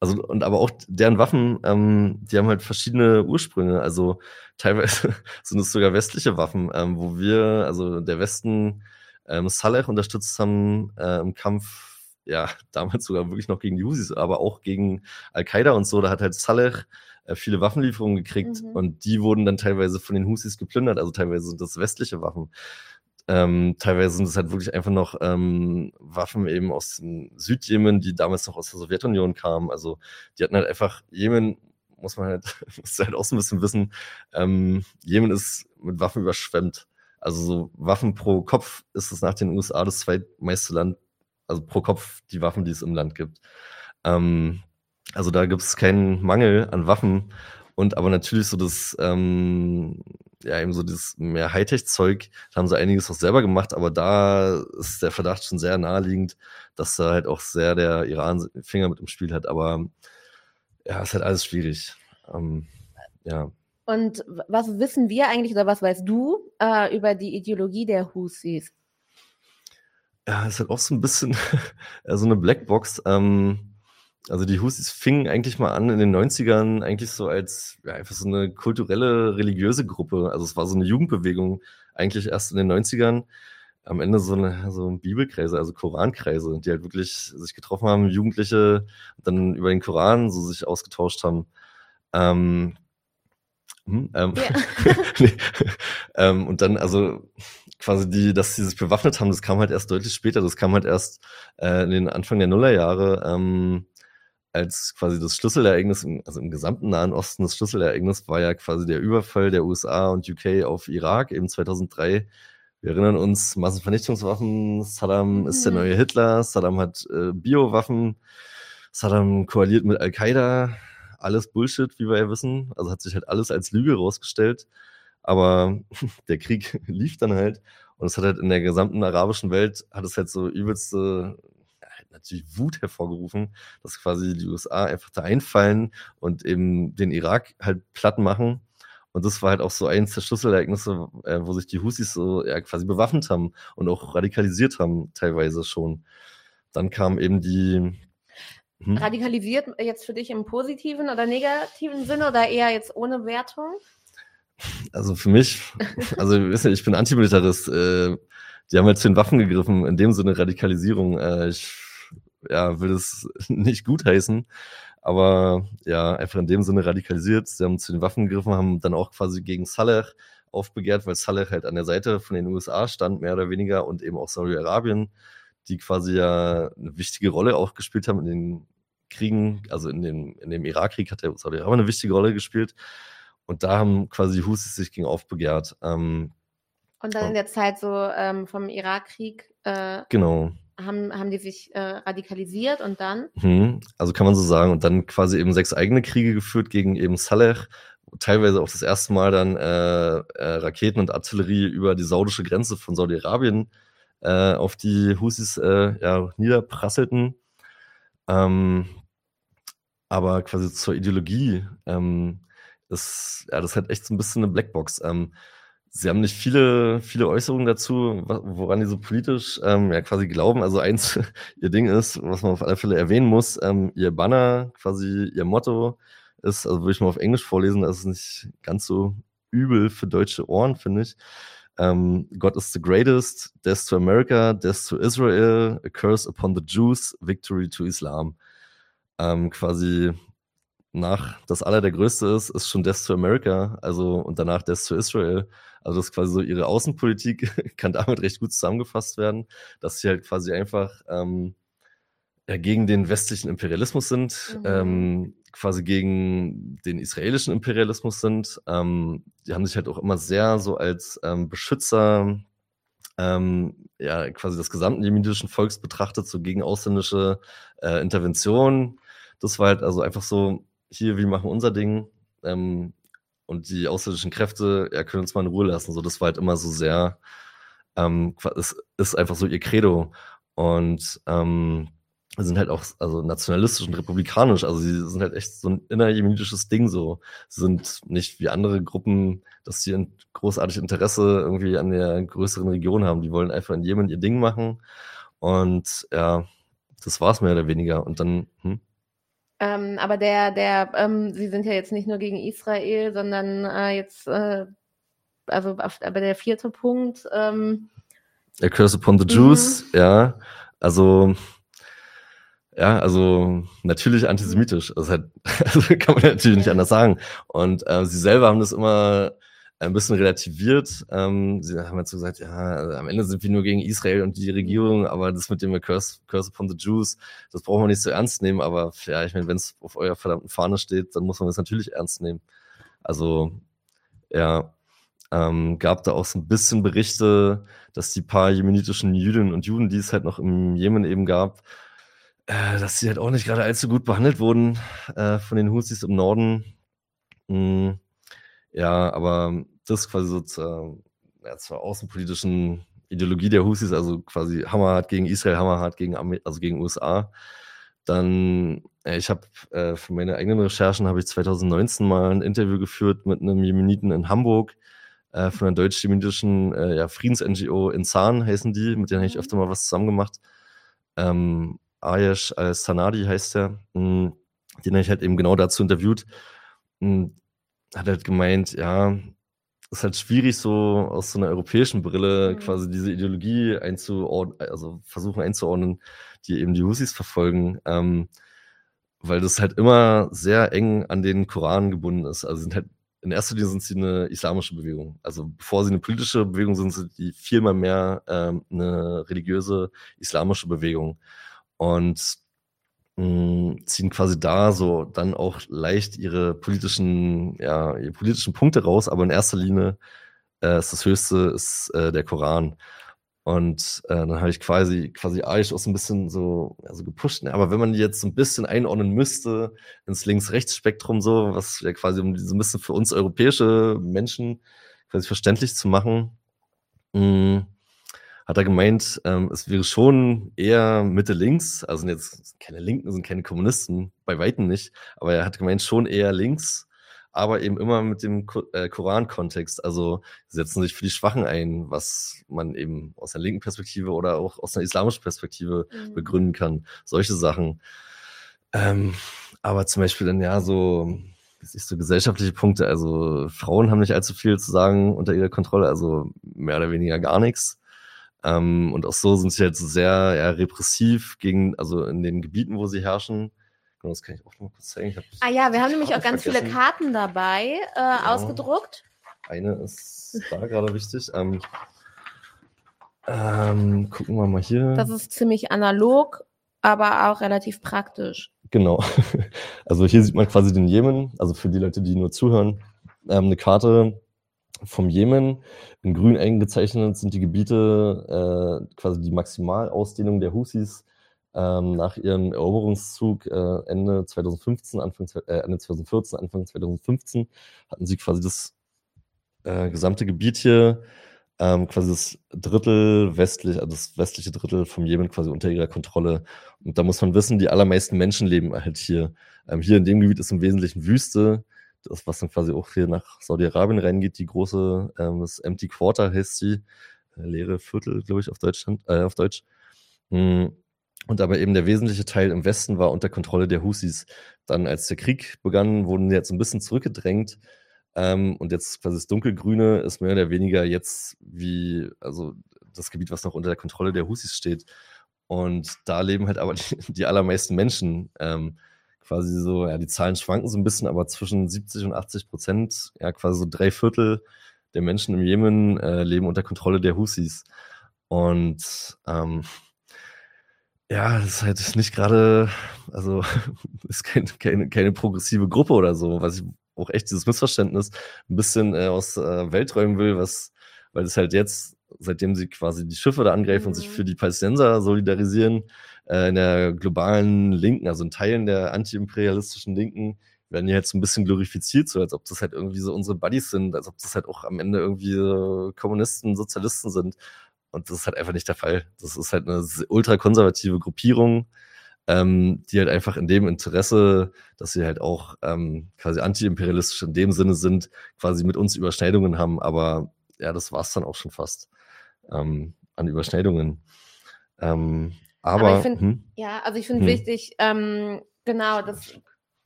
Also, und aber auch deren Waffen, ähm, die haben halt verschiedene Ursprünge. Also teilweise sind es sogar westliche Waffen, ähm, wo wir, also der Westen, ähm, Saleh unterstützt haben äh, im Kampf, ja, damals sogar wirklich noch gegen die Husis, aber auch gegen Al-Qaida und so. Da hat halt Saleh äh, viele Waffenlieferungen gekriegt mhm. und die wurden dann teilweise von den Husis geplündert. Also teilweise sind das westliche Waffen. Ähm, teilweise sind es halt wirklich einfach noch ähm, Waffen eben aus dem Südjemen, die damals noch aus der Sowjetunion kamen. Also die hatten halt einfach, Jemen muss man halt, muss halt auch so ein bisschen wissen, ähm, Jemen ist mit Waffen überschwemmt. Also so Waffen pro Kopf ist es nach den USA das zweitmeiste Land, also pro Kopf die Waffen, die es im Land gibt. Ähm, also da gibt es keinen Mangel an Waffen. Und aber natürlich so das, ähm, ja, eben so dieses mehr Hightech-Zeug, da haben sie einiges auch selber gemacht, aber da ist der Verdacht schon sehr naheliegend, dass da halt auch sehr der Iran Finger mit im Spiel hat. Aber ja, ist halt alles schwierig. Ähm, ja. Und was wissen wir eigentlich oder was weißt du äh, über die Ideologie der Husis? Ja, ist halt auch so ein bisschen so eine Blackbox. Ähm, also die Husis fingen eigentlich mal an in den 90ern eigentlich so als ja, einfach so eine kulturelle, religiöse Gruppe. Also es war so eine Jugendbewegung eigentlich erst in den 90ern. Am Ende so eine so Bibelkreise, also Korankreise, die halt wirklich sich getroffen haben, Jugendliche dann über den Koran so sich ausgetauscht haben. Ähm, hm, ähm, ja. nee, ähm, und dann, also quasi die, dass sie sich bewaffnet haben, das kam halt erst deutlich später. Das kam halt erst äh, in den Anfang der Nullerjahre. Ähm, als quasi das Schlüsselereignis, also im gesamten Nahen Osten, das Schlüsselereignis war ja quasi der Überfall der USA und UK auf Irak, eben 2003. Wir erinnern uns, Massenvernichtungswaffen, Saddam mhm. ist der mhm. neue Hitler, Saddam hat äh, Biowaffen, Saddam koaliert mit Al-Qaida, alles Bullshit, wie wir ja wissen. Also hat sich halt alles als Lüge rausgestellt. Aber der Krieg lief dann halt und es hat halt in der gesamten arabischen Welt, hat es halt so übelste natürlich Wut hervorgerufen, dass quasi die USA einfach da einfallen und eben den Irak halt platt machen. Und das war halt auch so eins der Schlüsselereignisse, äh, wo sich die Husis so ja, quasi bewaffnet haben und auch radikalisiert haben, teilweise schon. Dann kam eben die. Hm? Radikalisiert jetzt für dich im positiven oder negativen Sinne oder eher jetzt ohne Wertung? Also für mich, also ich bin Antimilitarist. Äh, die haben halt zu den Waffen gegriffen, in dem Sinne Radikalisierung. Äh, ich ja, will es nicht gutheißen, aber ja, einfach in dem Sinne radikalisiert. Sie haben zu den Waffen gegriffen, haben dann auch quasi gegen Saleh aufbegehrt, weil Saleh halt an der Seite von den USA stand, mehr oder weniger, und eben auch Saudi-Arabien, die quasi ja eine wichtige Rolle auch gespielt haben in den Kriegen, also in, den, in dem Irakkrieg hat der Saudi-Arabien eine wichtige Rolle gespielt. Und da haben quasi die Husis sich gegen aufbegehrt. Ähm, und dann in der Zeit so ähm, vom Irakkrieg. Äh, genau. Haben, haben die sich äh, radikalisiert und dann? Hm, also kann man so sagen. Und dann quasi eben sechs eigene Kriege geführt gegen eben Saleh. Teilweise auch das erste Mal dann äh, äh, Raketen und Artillerie über die saudische Grenze von Saudi-Arabien äh, auf die Husis äh, ja, niederprasselten. Ähm, aber quasi zur Ideologie ähm, ist, ja, das ist halt echt so ein bisschen eine Blackbox. Ähm, Sie haben nicht viele, viele Äußerungen dazu, woran die so politisch ähm, ja quasi glauben. Also eins, ihr Ding ist, was man auf alle Fälle erwähnen muss, ähm, ihr Banner, quasi ihr Motto ist, also würde ich mal auf Englisch vorlesen, das ist nicht ganz so übel für deutsche Ohren, finde ich. Ähm, God is the greatest, death to America, death to Israel, a curse upon the Jews, victory to Islam. Ähm, quasi nach das aller der größte ist, ist schon Death to America, also und danach Death to Israel. Also das ist quasi so ihre Außenpolitik kann damit recht gut zusammengefasst werden, dass sie halt quasi einfach ähm, gegen den westlichen Imperialismus sind, mhm. ähm, quasi gegen den israelischen Imperialismus sind. Ähm, die haben sich halt auch immer sehr so als ähm, Beschützer ähm, ja, quasi des gesamten jemenitischen Volks betrachtet, so gegen ausländische äh, Interventionen. Das war halt also einfach so hier, wir machen unser Ding ähm, und die ausländischen Kräfte ja, können uns mal in Ruhe lassen. So, das war halt immer so sehr, ähm, es ist einfach so ihr Credo. Und ähm, sind halt auch also nationalistisch und republikanisch. Also sie sind halt echt so ein innerjemenitisches Ding so. Sie sind nicht wie andere Gruppen, dass sie ein großartig Interesse irgendwie an der größeren Region haben. Die wollen einfach in Jemen ihr Ding machen. Und ja, das war es mehr oder weniger. Und dann, hm? Ähm, aber der, der, ähm, sie sind ja jetzt nicht nur gegen Israel, sondern äh, jetzt, äh, also auf, aber der vierte Punkt. Ähm, A Curse upon the Jews, mhm. ja. Also, ja, also natürlich antisemitisch. Also, halt, also kann man natürlich nicht anders sagen. Und äh, sie selber haben das immer ein bisschen relativiert. Ähm, sie haben jetzt so gesagt, ja, also am Ende sind wir nur gegen Israel und die Regierung, aber das mit dem Curse, Curse upon the Jews, das brauchen wir nicht so ernst nehmen. Aber ja, ich meine, wenn es auf eurer verdammten Fahne steht, dann muss man das natürlich ernst nehmen. Also, ja, ähm, gab da auch so ein bisschen Berichte, dass die paar jemenitischen Jüdinnen und Juden, die es halt noch im Jemen eben gab, äh, dass sie halt auch nicht gerade allzu gut behandelt wurden äh, von den Husis im Norden. Mhm ja, aber das quasi so zur, ja, zur außenpolitischen Ideologie der Husis, also quasi hammerhart gegen Israel, hammerhart gegen, also gegen USA. Dann, äh, ich habe äh, für meine eigenen Recherchen habe ich 2019 mal ein Interview geführt mit einem Jemeniten in Hamburg äh, von einer deutsch-jemenitischen äh, ja, Friedens-NGO in Zahn heißen die, mit denen habe ich mhm. öfter mal was zusammen gemacht. Ähm, Ayesh al-Sanadi heißt der. Hm, den habe ich halt eben genau dazu interviewt. Hm, hat halt gemeint, ja, ist halt schwierig, so aus so einer europäischen Brille mhm. quasi diese Ideologie einzuordnen, also versuchen einzuordnen, die eben die Husis verfolgen, ähm, weil das halt immer sehr eng an den Koran gebunden ist. Also sind halt in erster Linie sind sie eine islamische Bewegung. Also bevor sie eine politische Bewegung sind, sind die viermal mehr ähm, eine religiöse islamische Bewegung. Und ziehen quasi da so dann auch leicht ihre politischen, ja, ihre politischen Punkte raus, aber in erster Linie äh, ist das Höchste ist äh, der Koran. Und äh, dann habe ich quasi, quasi Aish auch so ein bisschen so also gepusht. Ne? Aber wenn man die jetzt so ein bisschen einordnen müsste ins Links-Rechts-Spektrum, so, was ja quasi um so ein bisschen für uns europäische Menschen quasi verständlich zu machen, mh, hat er gemeint, ähm, es wäre schon eher Mitte links, also sind jetzt keine Linken, sind keine Kommunisten, bei Weitem nicht, aber er hat gemeint, schon eher links, aber eben immer mit dem äh, Koran-Kontext. Also setzen sich für die Schwachen ein, was man eben aus einer linken Perspektive oder auch aus einer islamischen Perspektive mhm. begründen kann. Solche Sachen. Ähm, aber zum Beispiel dann ja so, ist so gesellschaftliche Punkte. Also Frauen haben nicht allzu viel zu sagen unter ihrer Kontrolle, also mehr oder weniger gar nichts. Ähm, und auch so sind sie halt so sehr ja, repressiv gegen, also in den Gebieten, wo sie herrschen. Genau, das kann ich auch noch mal kurz zeigen. Ah ja, wir haben nämlich auch ganz vergessen. viele Karten dabei äh, ja. ausgedruckt. Eine ist da gerade wichtig. Ähm, ähm, gucken wir mal hier. Das ist ziemlich analog, aber auch relativ praktisch. Genau. Also hier sieht man quasi den Jemen, also für die Leute, die nur zuhören, ähm, eine Karte vom Jemen. In grün eingezeichnet sind die Gebiete, äh, quasi die Maximalausdehnung der Husis ähm, nach ihrem Eroberungszug äh, Ende 2015, Anfang, äh, Ende 2014, Anfang 2015 hatten sie quasi das äh, gesamte Gebiet hier, ähm, quasi das Drittel westlich, also das westliche Drittel vom Jemen quasi unter ihrer Kontrolle. Und da muss man wissen, die allermeisten Menschen leben halt hier. Ähm, hier in dem Gebiet ist im Wesentlichen Wüste das, was dann quasi auch hier nach Saudi-Arabien reingeht, die große, ähm, das Empty Quarter heißt sie, äh, leere Viertel, glaube ich, auf, Deutschland, äh, auf Deutsch. Mhm. Und aber eben der wesentliche Teil im Westen war unter Kontrolle der Husis. Dann, als der Krieg begann, wurden sie jetzt ein bisschen zurückgedrängt. Ähm, und jetzt quasi das Dunkelgrüne ist mehr oder weniger jetzt wie, also das Gebiet, was noch unter der Kontrolle der Husis steht. Und da leben halt aber die, die allermeisten Menschen. Ähm, quasi so, ja, die Zahlen schwanken so ein bisschen, aber zwischen 70 und 80 Prozent, ja, quasi so drei Viertel der Menschen im Jemen äh, leben unter Kontrolle der Husis. Und ähm, ja, das ist halt nicht gerade, also ist kein, keine, keine progressive Gruppe oder so, was ich auch echt dieses Missverständnis ein bisschen äh, aus äh, Welt räumen will, was, weil es halt jetzt, seitdem sie quasi die Schiffe da angreifen mhm. und sich mhm. für die Palästinenser solidarisieren, äh, in der globalen Linken, also in Teilen der antiimperialistischen Linken, werden ja jetzt ein bisschen glorifiziert, so als ob das halt irgendwie so unsere Buddies sind, als ob das halt auch am Ende irgendwie so Kommunisten, Sozialisten sind. Und das ist halt einfach nicht der Fall. Das ist halt eine ultrakonservative Gruppierung, ähm, die halt einfach in dem Interesse, dass sie halt auch ähm, quasi antiimperialistisch in dem Sinne sind, quasi mit uns Überschneidungen haben. Aber ja, das war es dann auch schon fast ähm, an Überschneidungen. Ähm, aber, aber ich find, hm? ja, also ich finde hm. wichtig, ähm, genau, dass,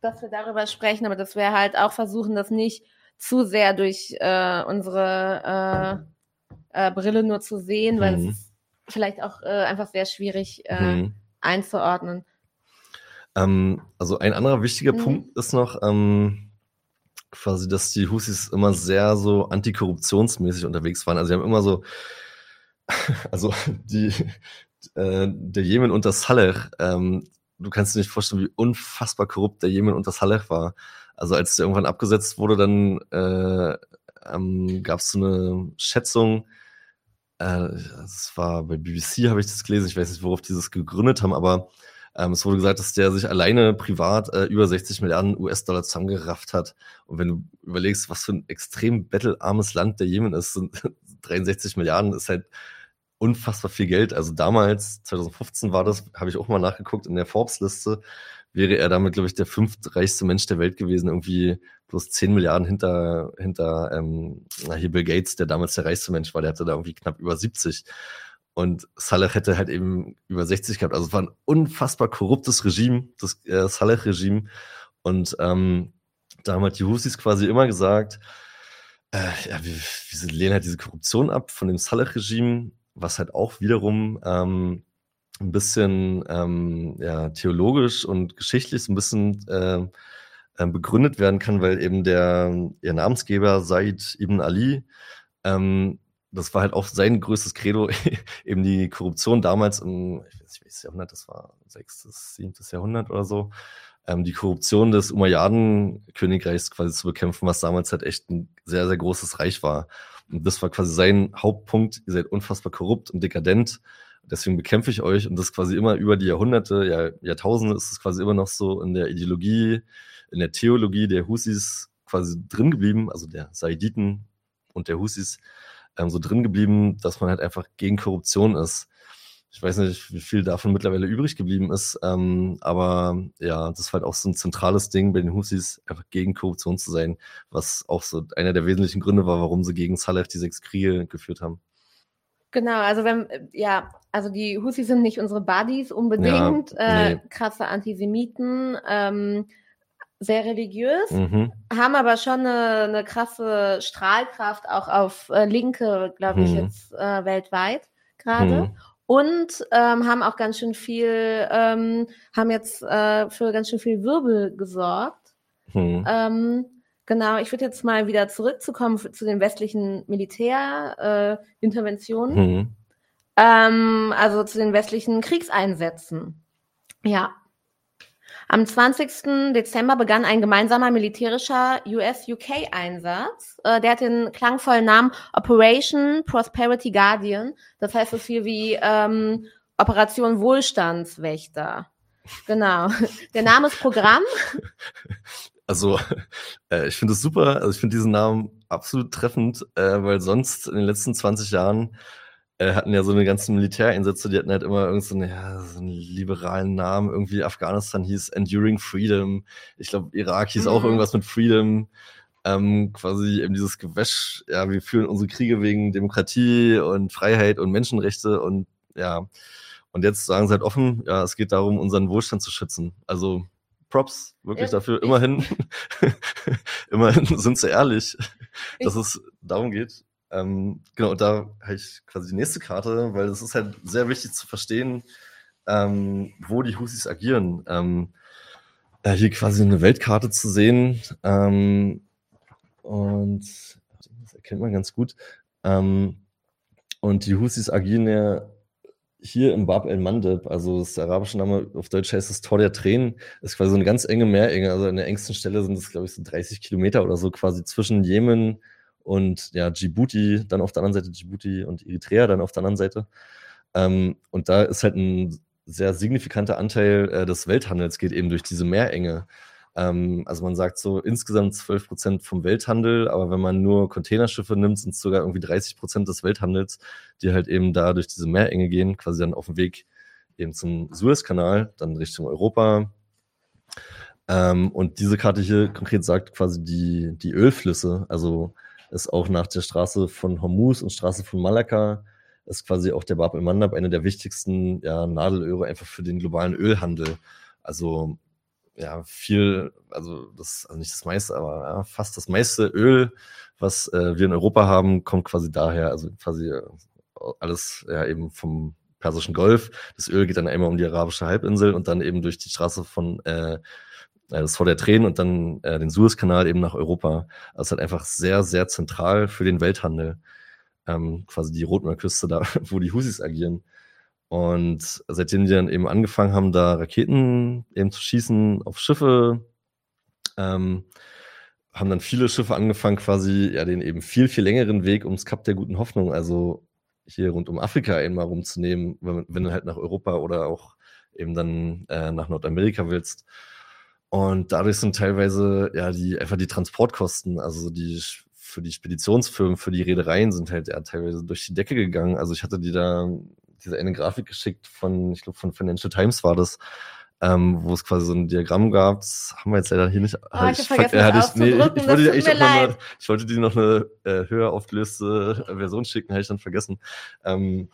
dass wir darüber sprechen, aber dass wir halt auch versuchen, das nicht zu sehr durch äh, unsere äh, äh, Brille nur zu sehen, weil hm. es ist vielleicht auch äh, einfach sehr schwierig äh, hm. einzuordnen. Ähm, also ein anderer wichtiger mhm. Punkt ist noch, ähm, quasi, dass die Husis immer sehr so antikorruptionsmäßig unterwegs waren. Also sie haben immer so, also die, äh, der Jemen unter Saleh, ähm, du kannst dir nicht vorstellen, wie unfassbar korrupt der Jemen unter Saleh war. Also als der irgendwann abgesetzt wurde, dann äh, ähm, gab es so eine Schätzung, äh, das war bei BBC, habe ich das gelesen, ich weiß nicht, worauf die das gegründet haben, aber ähm, es wurde gesagt, dass der sich alleine privat äh, über 60 Milliarden US-Dollar zusammengerafft hat. Und wenn du überlegst, was für ein extrem bettelarmes Land der Jemen ist, sind 63 Milliarden ist halt unfassbar viel Geld. Also damals, 2015 war das, habe ich auch mal nachgeguckt, in der Forbes-Liste wäre er damit, glaube ich, der fünftreichste Mensch der Welt gewesen, irgendwie plus 10 Milliarden hinter, hinter ähm, hier Bill Gates, der damals der reichste Mensch war, der hatte da irgendwie knapp über 70. Und Saleh hätte halt eben über 60 gehabt. Also es war ein unfassbar korruptes Regime, das äh, Saleh-Regime. Und ähm, da haben halt die Husis quasi immer gesagt, äh, ja, wir, wir lehnen halt diese Korruption ab von dem Saleh-Regime was halt auch wiederum ähm, ein bisschen ähm, ja, theologisch und geschichtlich ein bisschen äh, äh, begründet werden kann, weil eben der ihr Namensgeber Said ibn Ali, ähm, das war halt auch sein größtes Credo, eben die Korruption damals im, ich weiß nicht, welches Jahrhundert, das war sechstes, siebtes Jahrhundert oder so, ähm, die Korruption des Umayyaden-Königreichs quasi zu bekämpfen, was damals halt echt ein sehr, sehr großes Reich war. Und das war quasi sein Hauptpunkt. Ihr seid unfassbar korrupt und dekadent. Deswegen bekämpfe ich euch. Und das quasi immer über die Jahrhunderte, Jahr, Jahrtausende ist es quasi immer noch so in der Ideologie, in der Theologie der Husis quasi drin geblieben, also der Saiditen und der Husis ähm, so drin geblieben, dass man halt einfach gegen Korruption ist. Ich weiß nicht, wie viel davon mittlerweile übrig geblieben ist, ähm, aber ja, das ist halt auch so ein zentrales Ding bei den Husis, einfach gegen Korruption zu sein, was auch so einer der wesentlichen Gründe war, warum sie gegen Saleh die sechs Kriege geführt haben. Genau, also wenn, ja, also die Husis sind nicht unsere Buddies unbedingt, ja, nee. äh, krasse Antisemiten, ähm, sehr religiös, mhm. haben aber schon eine, eine, krasse Strahlkraft auch auf äh, Linke, glaube ich, mhm. jetzt äh, weltweit gerade. Mhm und ähm, haben auch ganz schön viel, ähm, haben jetzt äh, für ganz schön viel Wirbel gesorgt. Hm. Ähm, genau, ich würde jetzt mal wieder zurückzukommen zu den westlichen Militärinterventionen. Äh, hm. Ähm, also zu den westlichen Kriegseinsätzen. Ja. Am 20. Dezember begann ein gemeinsamer militärischer US-UK-Einsatz. Äh, der hat den klangvollen Namen Operation Prosperity Guardian. Das heißt so viel wie ähm, Operation Wohlstandswächter. Genau. Der Name ist Programm. Also, äh, ich finde es super. Also, ich finde diesen Namen absolut treffend, äh, weil sonst in den letzten 20 Jahren hatten ja so eine ganzen Militäreinsätze, die hatten halt immer irgend so, eine, ja, so einen liberalen Namen. Irgendwie Afghanistan hieß Enduring Freedom. Ich glaube, Irak hieß mhm. auch irgendwas mit Freedom. Ähm, quasi eben dieses Gewäsch, ja, wir führen unsere Kriege wegen Demokratie und Freiheit und Menschenrechte und ja. Und jetzt sagen sie halt offen, ja, es geht darum, unseren Wohlstand zu schützen. Also Props wirklich ja, dafür. Immerhin, immerhin sind sie ehrlich, dass es darum geht. Ähm, genau, und da habe ich quasi die nächste Karte, weil es ist halt sehr wichtig zu verstehen, ähm, wo die Husis agieren. Ähm, äh, hier quasi eine Weltkarte zu sehen. Ähm, und das erkennt man ganz gut. Ähm, und die Husis agieren ja hier im Bab el-Mandeb, also das arabische Name auf Deutsch heißt es Tor der Tränen, ist quasi so eine ganz enge Meerenge. Also an der engsten Stelle sind es, glaube ich, so 30 Kilometer oder so quasi zwischen Jemen und ja, Djibouti, dann auf der anderen Seite Djibouti und Eritrea dann auf der anderen Seite. Ähm, und da ist halt ein sehr signifikanter Anteil äh, des Welthandels geht eben durch diese Meerenge. Ähm, also man sagt so insgesamt 12 Prozent vom Welthandel, aber wenn man nur Containerschiffe nimmt, sind es sogar irgendwie 30 Prozent des Welthandels, die halt eben da durch diese Meerenge gehen, quasi dann auf dem Weg eben zum Suezkanal, dann Richtung Europa. Ähm, und diese Karte hier konkret sagt quasi die, die Ölflüsse, also ist auch nach der Straße von Hormuz und Straße von Malakka, ist quasi auch der Bab el-Mandab eine der wichtigsten ja, Nadelöhre einfach für den globalen Ölhandel. Also ja, viel, also das, also nicht das meiste, aber ja, fast das meiste Öl, was äh, wir in Europa haben, kommt quasi daher, also quasi äh, alles ja eben vom Persischen Golf. Das Öl geht dann einmal um die arabische Halbinsel und dann eben durch die Straße von äh, das vor der Tränen und dann äh, den Suezkanal eben nach Europa. Das ist halt einfach sehr, sehr zentral für den Welthandel. Ähm, quasi die Rotmeerküste da, wo die Husis agieren. Und seitdem die dann eben angefangen haben, da Raketen eben zu schießen auf Schiffe, ähm, haben dann viele Schiffe angefangen, quasi ja den eben viel, viel längeren Weg ums Kap der guten Hoffnung, also hier rund um Afrika eben mal rumzunehmen, wenn, wenn du halt nach Europa oder auch eben dann äh, nach Nordamerika willst. Und dadurch sind teilweise ja die einfach die Transportkosten, also die für die Speditionsfirmen, für die Reedereien sind halt ja teilweise durch die Decke gegangen. Also ich hatte die da diese eine Grafik geschickt von, ich glaube von Financial Times war das, ähm, wo es quasi so ein Diagramm gab. Das haben wir jetzt leider hier nicht. Oh, ich, ich, vergessen, äh, ich, nee, ich, wollte eine, ich wollte dir noch eine äh, höher aufgelöste Version schicken, habe ich dann vergessen. Ähm,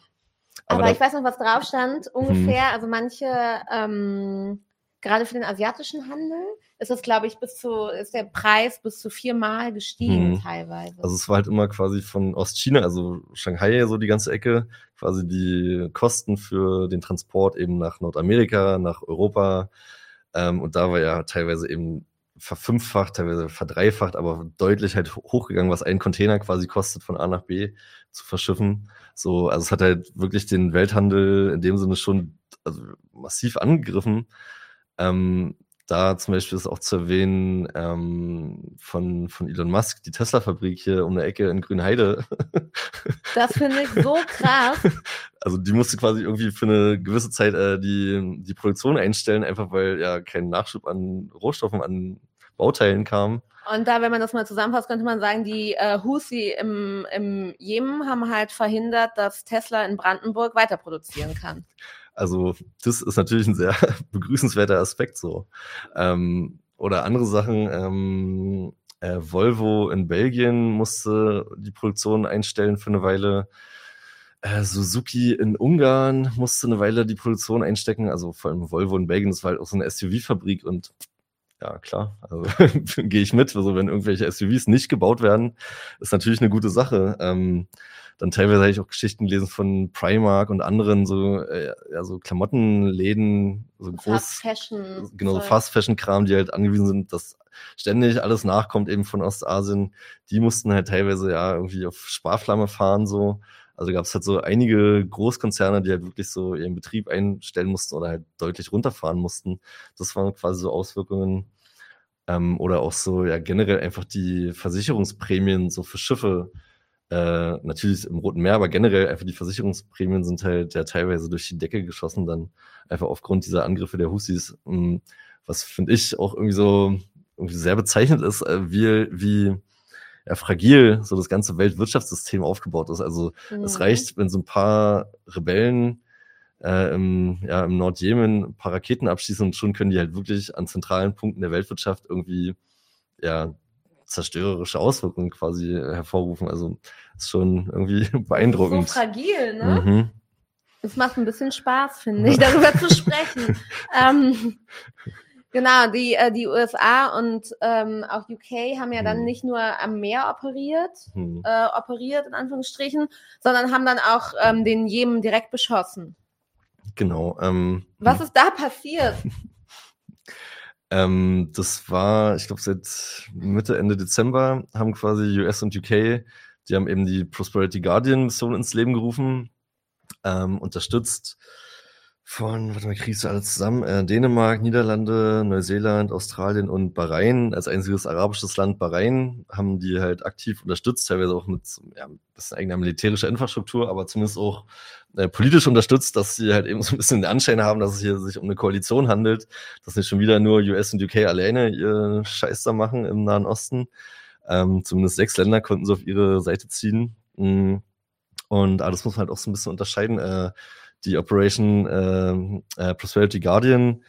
aber, aber da, ich weiß noch, was drauf stand, ungefähr. Hm. Also manche ähm, gerade für den asiatischen Handel ist das, glaube ich, bis zu, ist der Preis bis zu viermal gestiegen mhm. teilweise. Also es war halt immer quasi von Ostchina, also Shanghai, so die ganze Ecke, quasi die Kosten für den Transport eben nach Nordamerika, nach Europa. Ähm, und da war ja teilweise eben verfünffacht, teilweise verdreifacht, aber deutlich halt hochgegangen, was ein Container quasi kostet, von A nach B zu verschiffen. So, also es hat halt wirklich den Welthandel in dem Sinne schon also massiv angegriffen. Ähm, da zum Beispiel ist auch zu erwähnen ähm, von, von Elon Musk, die Tesla-Fabrik hier um eine Ecke in Grünheide. Das finde ich so krass. Also die musste quasi irgendwie für eine gewisse Zeit äh, die, die Produktion einstellen, einfach weil ja kein Nachschub an Rohstoffen, an Bauteilen kam. Und da, wenn man das mal zusammenfasst, könnte man sagen, die äh, Husi im, im Jemen haben halt verhindert, dass Tesla in Brandenburg weiter produzieren kann. Also das ist natürlich ein sehr begrüßenswerter Aspekt so. Ähm, oder andere Sachen. Ähm, äh, Volvo in Belgien musste die Produktion einstellen für eine Weile. Äh, Suzuki in Ungarn musste eine Weile die Produktion einstecken. Also vor allem Volvo in Belgien, das war halt auch so eine SUV-Fabrik und ja, klar, also gehe ich mit. Also wenn irgendwelche SUVs nicht gebaut werden, ist natürlich eine gute Sache. Ähm, dann teilweise habe ich auch Geschichten gelesen von Primark und anderen so, äh, ja, so Klamottenläden, so groß, Fast Fashion, genau, so Fast Fashion Kram, die halt angewiesen sind, dass ständig alles nachkommt eben von Ostasien. Die mussten halt teilweise ja irgendwie auf Sparflamme fahren so. Also gab es halt so einige Großkonzerne, die halt wirklich so ihren Betrieb einstellen mussten oder halt deutlich runterfahren mussten. Das waren quasi so Auswirkungen. Ähm, oder auch so, ja, generell einfach die Versicherungsprämien so für Schiffe. Äh, natürlich im Roten Meer, aber generell einfach die Versicherungsprämien sind halt ja teilweise durch die Decke geschossen, dann einfach aufgrund dieser Angriffe der Husis. Ähm, was finde ich auch irgendwie so irgendwie sehr bezeichnend ist, äh, wie, wie ja, fragil so das ganze Weltwirtschaftssystem aufgebaut ist. Also mhm. es reicht, wenn so ein paar Rebellen äh, im, ja, im Nordjemen ein paar Raketen abschießen und schon können die halt wirklich an zentralen Punkten der Weltwirtschaft irgendwie ja, zerstörerische Auswirkungen quasi hervorrufen. Also ist schon irgendwie beeindruckend. So fragil, ne? Mhm. Es macht ein bisschen Spaß, finde ich, darüber zu sprechen. ähm, Genau, die, äh, die USA und ähm, auch UK haben ja dann hm. nicht nur am Meer operiert, hm. äh, operiert in Anführungsstrichen, sondern haben dann auch ähm, den Jemen direkt beschossen. Genau. Ähm, Was hm. ist da passiert? ähm, das war, ich glaube, seit Mitte, Ende Dezember haben quasi US und UK, die haben eben die Prosperity Guardian Mission ins Leben gerufen, ähm, unterstützt von, warte mal, kriegst du alles zusammen? Äh, Dänemark, Niederlande, Neuseeland, Australien und Bahrain. Als einziges arabisches Land Bahrain haben die halt aktiv unterstützt, teilweise auch mit ja, ein bisschen eigener militärischer Infrastruktur, aber zumindest auch äh, politisch unterstützt, dass sie halt eben so ein bisschen den Anschein haben, dass es hier sich um eine Koalition handelt, dass nicht schon wieder nur US und UK alleine ihr Scheiß da machen im Nahen Osten. Ähm, zumindest sechs Länder konnten sie auf ihre Seite ziehen. Mm. Und ah, das muss man halt auch so ein bisschen unterscheiden. Äh, die Operation äh, äh, Prosperity Guardian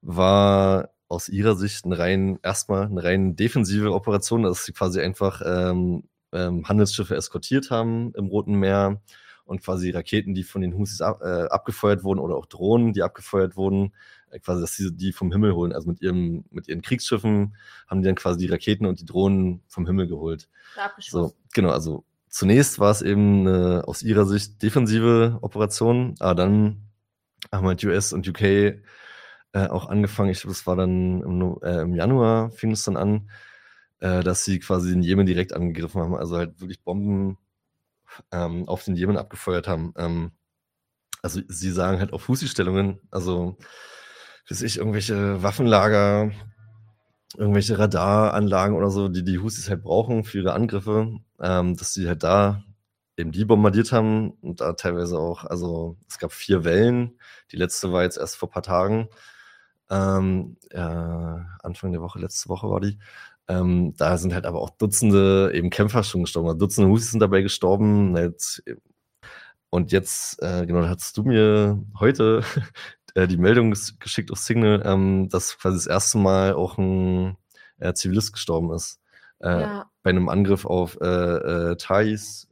war aus ihrer Sicht eine rein, erstmal eine rein defensive Operation, dass sie quasi einfach ähm, ähm, Handelsschiffe eskortiert haben im Roten Meer und quasi Raketen, die von den Husis ab, äh, abgefeuert wurden oder auch Drohnen, die abgefeuert wurden, äh, quasi, dass sie die vom Himmel holen. Also mit ihrem, mit ihren Kriegsschiffen haben die dann quasi die Raketen und die Drohnen vom Himmel geholt. So, genau, also zunächst war es eben eine aus ihrer Sicht defensive Operation, aber dann haben halt US und UK äh, auch angefangen, ich glaube, das war dann im, äh, im, Januar, fing es dann an, äh, dass sie quasi den Jemen direkt angegriffen haben, also halt wirklich Bomben ähm, auf den Jemen abgefeuert haben. Ähm, also sie sagen halt auf Husi-Stellungen, also weiß ich, irgendwelche Waffenlager, irgendwelche Radaranlagen oder so, die die Husis halt brauchen für ihre Angriffe, ähm, dass sie halt da eben die bombardiert haben und da teilweise auch, also es gab vier Wellen, die letzte war jetzt erst vor ein paar Tagen, ähm, äh, Anfang der Woche, letzte Woche war die. Ähm, da sind halt aber auch Dutzende eben Kämpfer schon gestorben, also Dutzende Husis sind dabei gestorben. Halt, und jetzt, äh, genau, hast du mir heute äh, die Meldung geschickt auf Signal, ähm, dass quasi das erste Mal auch ein äh, Zivilist gestorben ist. Äh, ja. Bei einem Angriff auf äh, äh, Thais.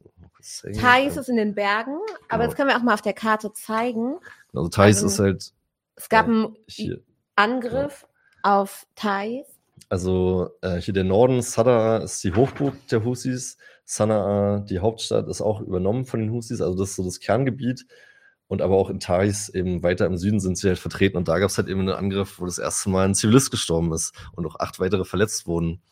Thais ist in den Bergen, aber genau. das können wir auch mal auf der Karte zeigen. Also Thais also, ist halt. Es gab einen hier. Angriff ja. auf Thais. Also äh, hier der Norden, Sadaa ist die Hochburg der Husis. Sanaa, die Hauptstadt, ist auch übernommen von den Husis. Also das ist so das Kerngebiet. Und aber auch in Thais, eben weiter im Süden, sind sie halt vertreten. Und da gab es halt eben einen Angriff, wo das erste Mal ein Zivilist gestorben ist und auch acht weitere verletzt wurden.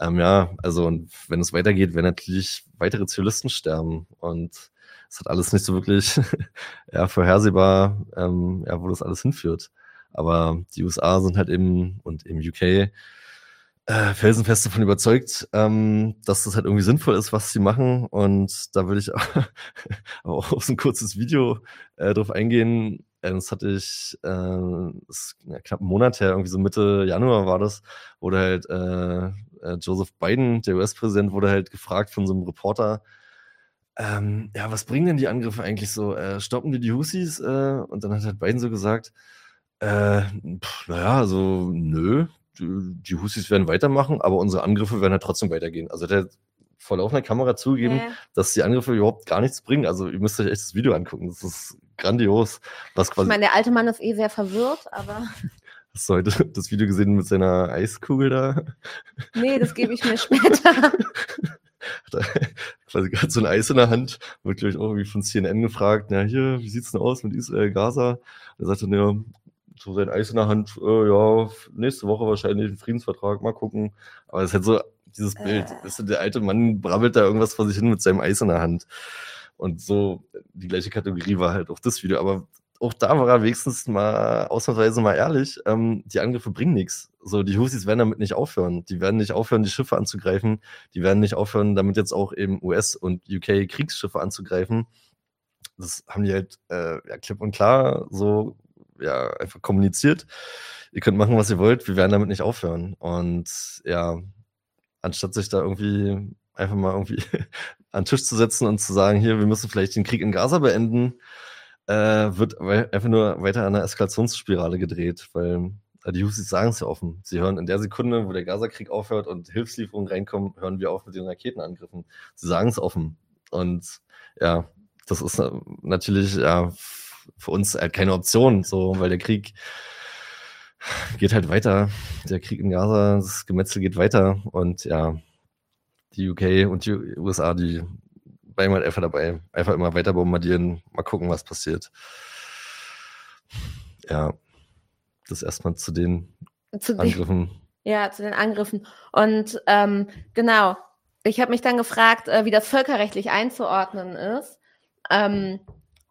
Ähm, ja, also und wenn es weitergeht, werden natürlich weitere Zivilisten sterben. Und es hat alles nicht so wirklich ja, vorhersehbar, ähm, ja, wo das alles hinführt. Aber die USA sind halt eben und eben UK äh, felsenfest davon überzeugt, ähm, dass das halt irgendwie sinnvoll ist, was sie machen. Und da würde ich auch auf so ein kurzes Video äh, drauf eingehen. Äh, das hatte ich äh, das ja, knapp einen Monat her, irgendwie so Mitte Januar war das, wurde halt äh, äh Joseph Biden, der US-Präsident, wurde halt gefragt von so einem Reporter, ähm, ja, was bringen denn die Angriffe eigentlich so? Äh, stoppen die die Husis? Äh, und dann hat halt Biden so gesagt, äh, naja, also nö, die Husis werden weitermachen, aber unsere Angriffe werden halt trotzdem weitergehen. Also der vor laufender Kamera zugegeben, ja. dass die Angriffe überhaupt gar nichts bringen. Also ihr müsst euch echt das Video angucken. Das ist grandios. Was quasi ich meine, der alte Mann ist eh sehr verwirrt, aber. Hast du heute das Video gesehen mit seiner Eiskugel da? Nee, das gebe ich mir später. Hat er quasi gerade so ein Eis in der Hand, wird, glaube ich, auch irgendwie von CNN gefragt, na hier, wie sieht's denn aus mit Israel, Gaza? Er sagte, ja, so sein Eis in der Hand, äh, ja, nächste Woche wahrscheinlich ein Friedensvertrag, mal gucken. Aber es ist halt so dieses Bild. Äh. Weißt du, der alte Mann brabbelt da irgendwas vor sich hin mit seinem Eis in der Hand. Und so, die gleiche Kategorie war halt auch das Video. Aber auch da war er wenigstens mal ausnahmsweise mal ehrlich, ähm, die Angriffe bringen nichts. So, die Husis werden damit nicht aufhören. Die werden nicht aufhören, die Schiffe anzugreifen. Die werden nicht aufhören, damit jetzt auch eben US- und UK-Kriegsschiffe anzugreifen. Das haben die halt äh, ja, klipp und klar so ja, einfach kommuniziert. Ihr könnt machen, was ihr wollt, wir werden damit nicht aufhören. Und ja, anstatt sich da irgendwie einfach mal irgendwie an den Tisch zu setzen und zu sagen, hier, wir müssen vielleicht den Krieg in Gaza beenden, äh, wird einfach nur weiter an einer Eskalationsspirale gedreht, weil äh, die Husis sagen es ja offen. Sie hören in der Sekunde, wo der Gaza-Krieg aufhört und Hilfslieferungen reinkommen, hören wir auf mit den Raketenangriffen. Sie sagen es offen. Und ja, das ist äh, natürlich ja für uns halt keine Option, so, weil der Krieg geht halt weiter. Der Krieg in Gaza, das Gemetzel geht weiter und ja, die UK und die USA, die bleiben halt einfach dabei. Einfach immer weiter bombardieren, mal gucken, was passiert. Ja, das erstmal zu den zu Angriffen. Den, ja, zu den Angriffen. Und ähm, genau, ich habe mich dann gefragt, äh, wie das völkerrechtlich einzuordnen ist. Ähm,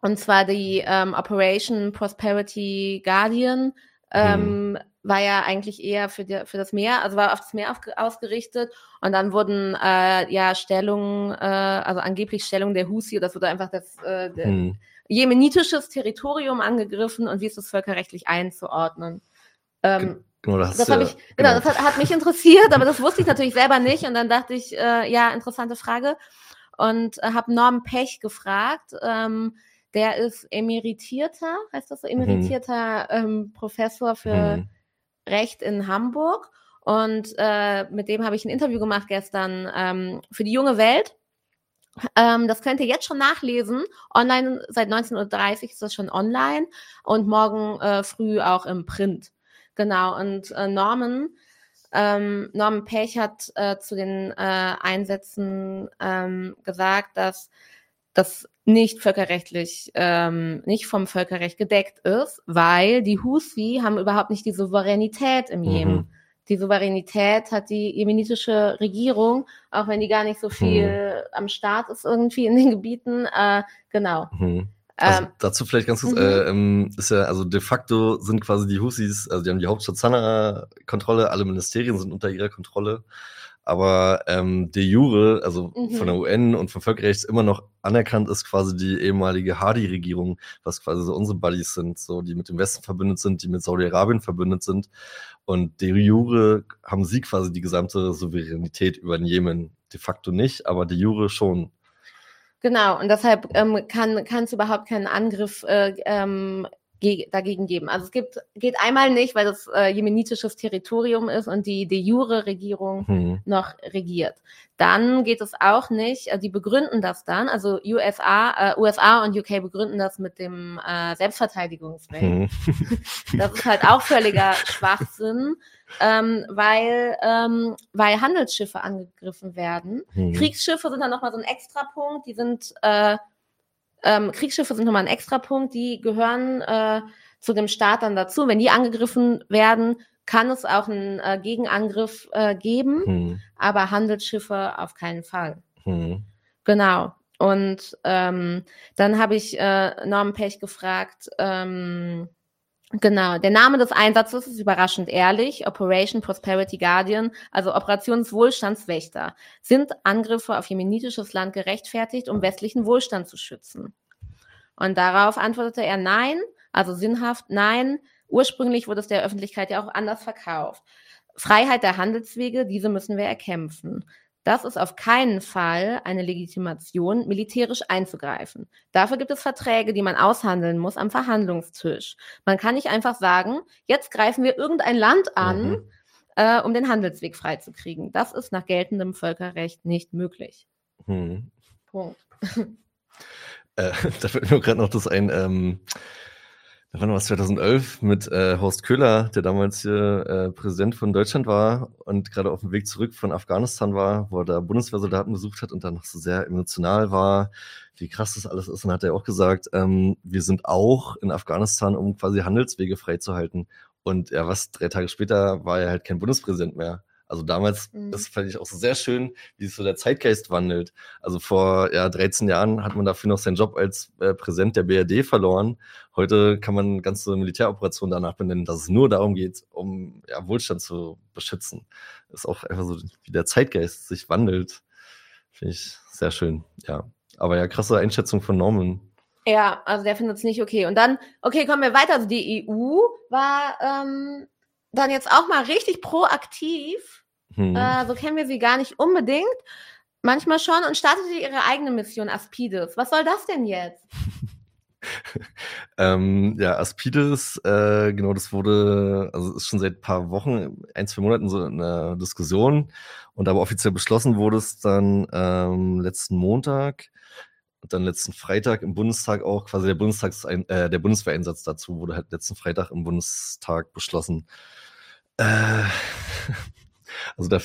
und zwar die ähm, Operation Prosperity Guardian ähm, mhm. war ja eigentlich eher für, die, für das Meer, also war auf das Meer auf, ausgerichtet. Und dann wurden äh, ja Stellungen, äh, also angeblich Stellungen der Husi, das wurde einfach das äh, mhm. jemenitisches Territorium angegriffen und wie ist das völkerrechtlich einzuordnen? Ähm, Genau, das, das, ja, ich, genau, genau. das hat, hat, mich interessiert, aber das wusste ich natürlich selber nicht. Und dann dachte ich, äh, ja, interessante Frage. Und äh, habe Norm Pech gefragt, ähm, der ist emeritierter, heißt das so, mhm. emeritierter mhm. ähm, Professor für mhm. Recht in Hamburg. Und äh, mit dem habe ich ein Interview gemacht gestern ähm, für die junge Welt. Ähm, das könnt ihr jetzt schon nachlesen. Online seit 19.30 Uhr ist das schon online und morgen äh, früh auch im Print. Genau. Und äh, Norman, ähm, Norman Pech hat äh, zu den äh, Einsätzen ähm, gesagt, dass das nicht völkerrechtlich, ähm, nicht vom Völkerrecht gedeckt ist, weil die Husi haben überhaupt nicht die Souveränität im Jemen. Mhm. Die Souveränität hat die jemenitische Regierung, auch wenn die gar nicht so viel mhm. am Start ist irgendwie in den Gebieten. Äh, genau. Mhm. Also ähm, dazu vielleicht ganz kurz, mhm. äh, ähm, ist ja, also de facto sind quasi die Husis, also die haben die Hauptstadt Sanaa Kontrolle, alle Ministerien sind unter ihrer Kontrolle aber ähm, de jure, also mhm. von der UN und vom Völkerrecht immer noch anerkannt ist quasi die ehemalige Hadi-Regierung, was quasi so unsere Buddies sind, so die mit dem Westen verbündet sind, die mit Saudi-Arabien verbündet sind. Und de jure haben sie quasi die gesamte Souveränität über den Jemen. De facto nicht, aber de jure schon. Genau, und deshalb ähm, kann es überhaupt keinen Angriff äh, ähm, dagegen geben. Also es gibt, geht einmal nicht, weil das äh, jemenitisches Territorium ist und die de jure Regierung hm. noch regiert. Dann geht es auch nicht, äh, die begründen das dann, also USA, äh, USA und UK begründen das mit dem äh, Selbstverteidigungsrecht. Hm. das ist halt auch völliger Schwachsinn, ähm, weil, ähm, weil Handelsschiffe angegriffen werden. Hm. Kriegsschiffe sind dann nochmal so ein Extrapunkt, die sind äh, ähm, Kriegsschiffe sind nochmal ein Extrapunkt, die gehören äh, zu dem Staat dann dazu. Wenn die angegriffen werden, kann es auch einen äh, Gegenangriff äh, geben, hm. aber Handelsschiffe auf keinen Fall. Hm. Genau. Und ähm, dann habe ich äh, Norman Pech gefragt, ähm, Genau, der Name des Einsatzes ist überraschend ehrlich. Operation Prosperity Guardian, also Operationswohlstandswächter. Sind Angriffe auf jemenitisches Land gerechtfertigt, um westlichen Wohlstand zu schützen? Und darauf antwortete er nein, also sinnhaft nein. Ursprünglich wurde es der Öffentlichkeit ja auch anders verkauft. Freiheit der Handelswege, diese müssen wir erkämpfen. Das ist auf keinen Fall eine Legitimation, militärisch einzugreifen. Dafür gibt es Verträge, die man aushandeln muss am Verhandlungstisch. Man kann nicht einfach sagen, jetzt greifen wir irgendein Land an, mhm. äh, um den Handelsweg freizukriegen. Das ist nach geltendem Völkerrecht nicht möglich. Mhm. Punkt. Äh, da fällt mir gerade noch das ein. Ähm war was 2011 mit äh, Horst Köhler, der damals hier äh, Präsident von Deutschland war und gerade auf dem Weg zurück von Afghanistan war, wo er da Bundeswehrsoldaten besucht hat und dann noch so sehr emotional war, wie krass das alles ist. Und hat er auch gesagt, ähm, wir sind auch in Afghanistan, um quasi Handelswege freizuhalten. Und ja, was, drei Tage später war er halt kein Bundespräsident mehr. Also damals, mhm. das fand ich auch so sehr schön, wie sich so der Zeitgeist wandelt. Also vor ja, 13 Jahren hat man dafür noch seinen Job als äh, Präsident der BRD verloren. Heute kann man ganze Militäroperationen danach benennen, dass es nur darum geht, um ja, Wohlstand zu beschützen. Das ist auch einfach so, wie der Zeitgeist sich wandelt. Finde ich sehr schön, ja. Aber ja, krasse Einschätzung von Norman. Ja, also der findet es nicht okay. Und dann, okay, kommen wir weiter. Also die EU war ähm, dann jetzt auch mal richtig proaktiv. Hm. Äh, so kennen wir sie gar nicht unbedingt. Manchmal schon und startete ihre eigene Mission Aspides. Was soll das denn jetzt? ähm, ja, Aspides, äh, genau, das wurde, also ist schon seit ein paar Wochen, ein, zwei Monaten so eine Diskussion und aber offiziell beschlossen wurde es dann ähm, letzten Montag und dann letzten Freitag im Bundestag auch quasi der Bundestags äh, der Bundeswehreinsatz dazu wurde halt letzten Freitag im Bundestag beschlossen. Äh, also da,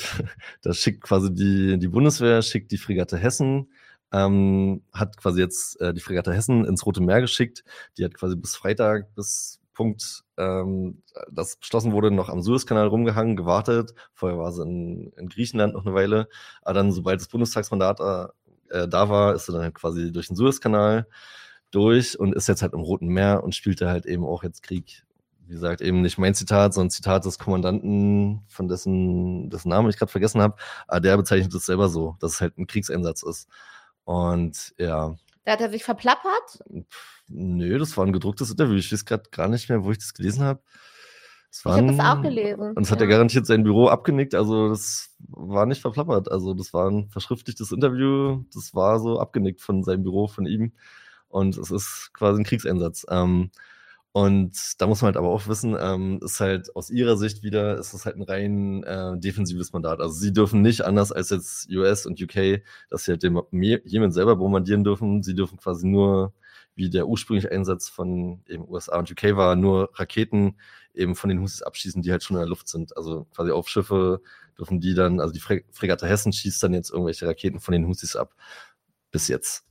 da schickt quasi die, die Bundeswehr, schickt die Fregatte Hessen, ähm, hat quasi jetzt äh, die Fregatte Hessen ins Rote Meer geschickt. Die hat quasi bis Freitag, bis Punkt, ähm, das beschlossen wurde, noch am Suezkanal rumgehangen, gewartet. Vorher war sie in, in Griechenland noch eine Weile. Aber dann, sobald das Bundestagsmandat äh, da war, ist sie dann halt quasi durch den Suezkanal durch und ist jetzt halt im Roten Meer und spielte halt eben auch jetzt Krieg wie gesagt, eben nicht mein Zitat, sondern Zitat des Kommandanten, von dessen, dessen Namen ich gerade vergessen habe. Aber der bezeichnet es selber so, dass es halt ein Kriegseinsatz ist. Und ja. Da hat er sich verplappert? nö, das war ein gedrucktes Interview. Ich weiß gerade gar nicht mehr, wo ich das gelesen habe. ich habe das auch gelesen. Und das ja. hat er garantiert sein Büro abgenickt. Also das war nicht verplappert. Also das war ein verschriftlichtes Interview. Das war so abgenickt von seinem Büro, von ihm. Und es ist quasi ein Kriegseinsatz. Ähm, und da muss man halt aber auch wissen, ähm, ist halt aus ihrer Sicht wieder, ist das halt ein rein äh, defensives Mandat. Also sie dürfen nicht anders als jetzt US und UK, dass sie halt den Jemen selber bombardieren dürfen. Sie dürfen quasi nur, wie der ursprüngliche Einsatz von eben USA und UK war, nur Raketen eben von den Husis abschießen, die halt schon in der Luft sind. Also quasi auf Schiffe dürfen die dann, also die Fre Fregatte Hessen schießt dann jetzt irgendwelche Raketen von den Husis ab. Bis jetzt.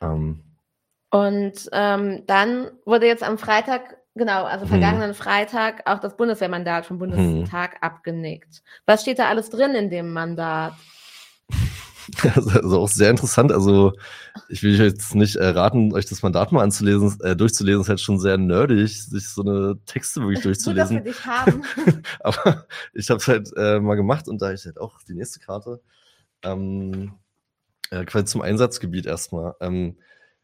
Ähm, und ähm, dann wurde jetzt am Freitag, genau, also hm. vergangenen hm. Freitag, auch das Bundeswehrmandat vom Bundestag hm. abgenickt. Was steht da alles drin in dem Mandat? Also, auch sehr interessant. Also ich will euch jetzt nicht raten, euch das Mandat mal anzulesen, äh, durchzulesen. ist halt schon sehr nerdig, sich so eine Texte wirklich durchzulesen. Gut, dass wir dich haben. Aber ich habe es halt äh, mal gemacht und da ich halt auch die nächste Karte ähm, äh, quasi zum Einsatzgebiet erstmal. Ähm,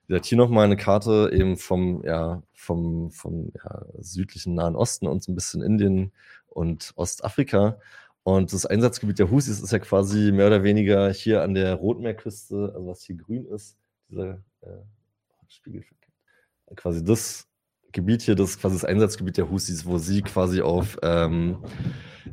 gesagt, hier nochmal eine Karte eben vom, ja, vom, vom ja, südlichen Nahen Osten und so ein bisschen Indien und Ostafrika. Und das Einsatzgebiet der Husis ist ja quasi mehr oder weniger hier an der Rotmeerküste, also was hier grün ist, dieser äh, Spiegel, quasi das Gebiet hier, das ist quasi das Einsatzgebiet der Husis, wo sie quasi auf ähm,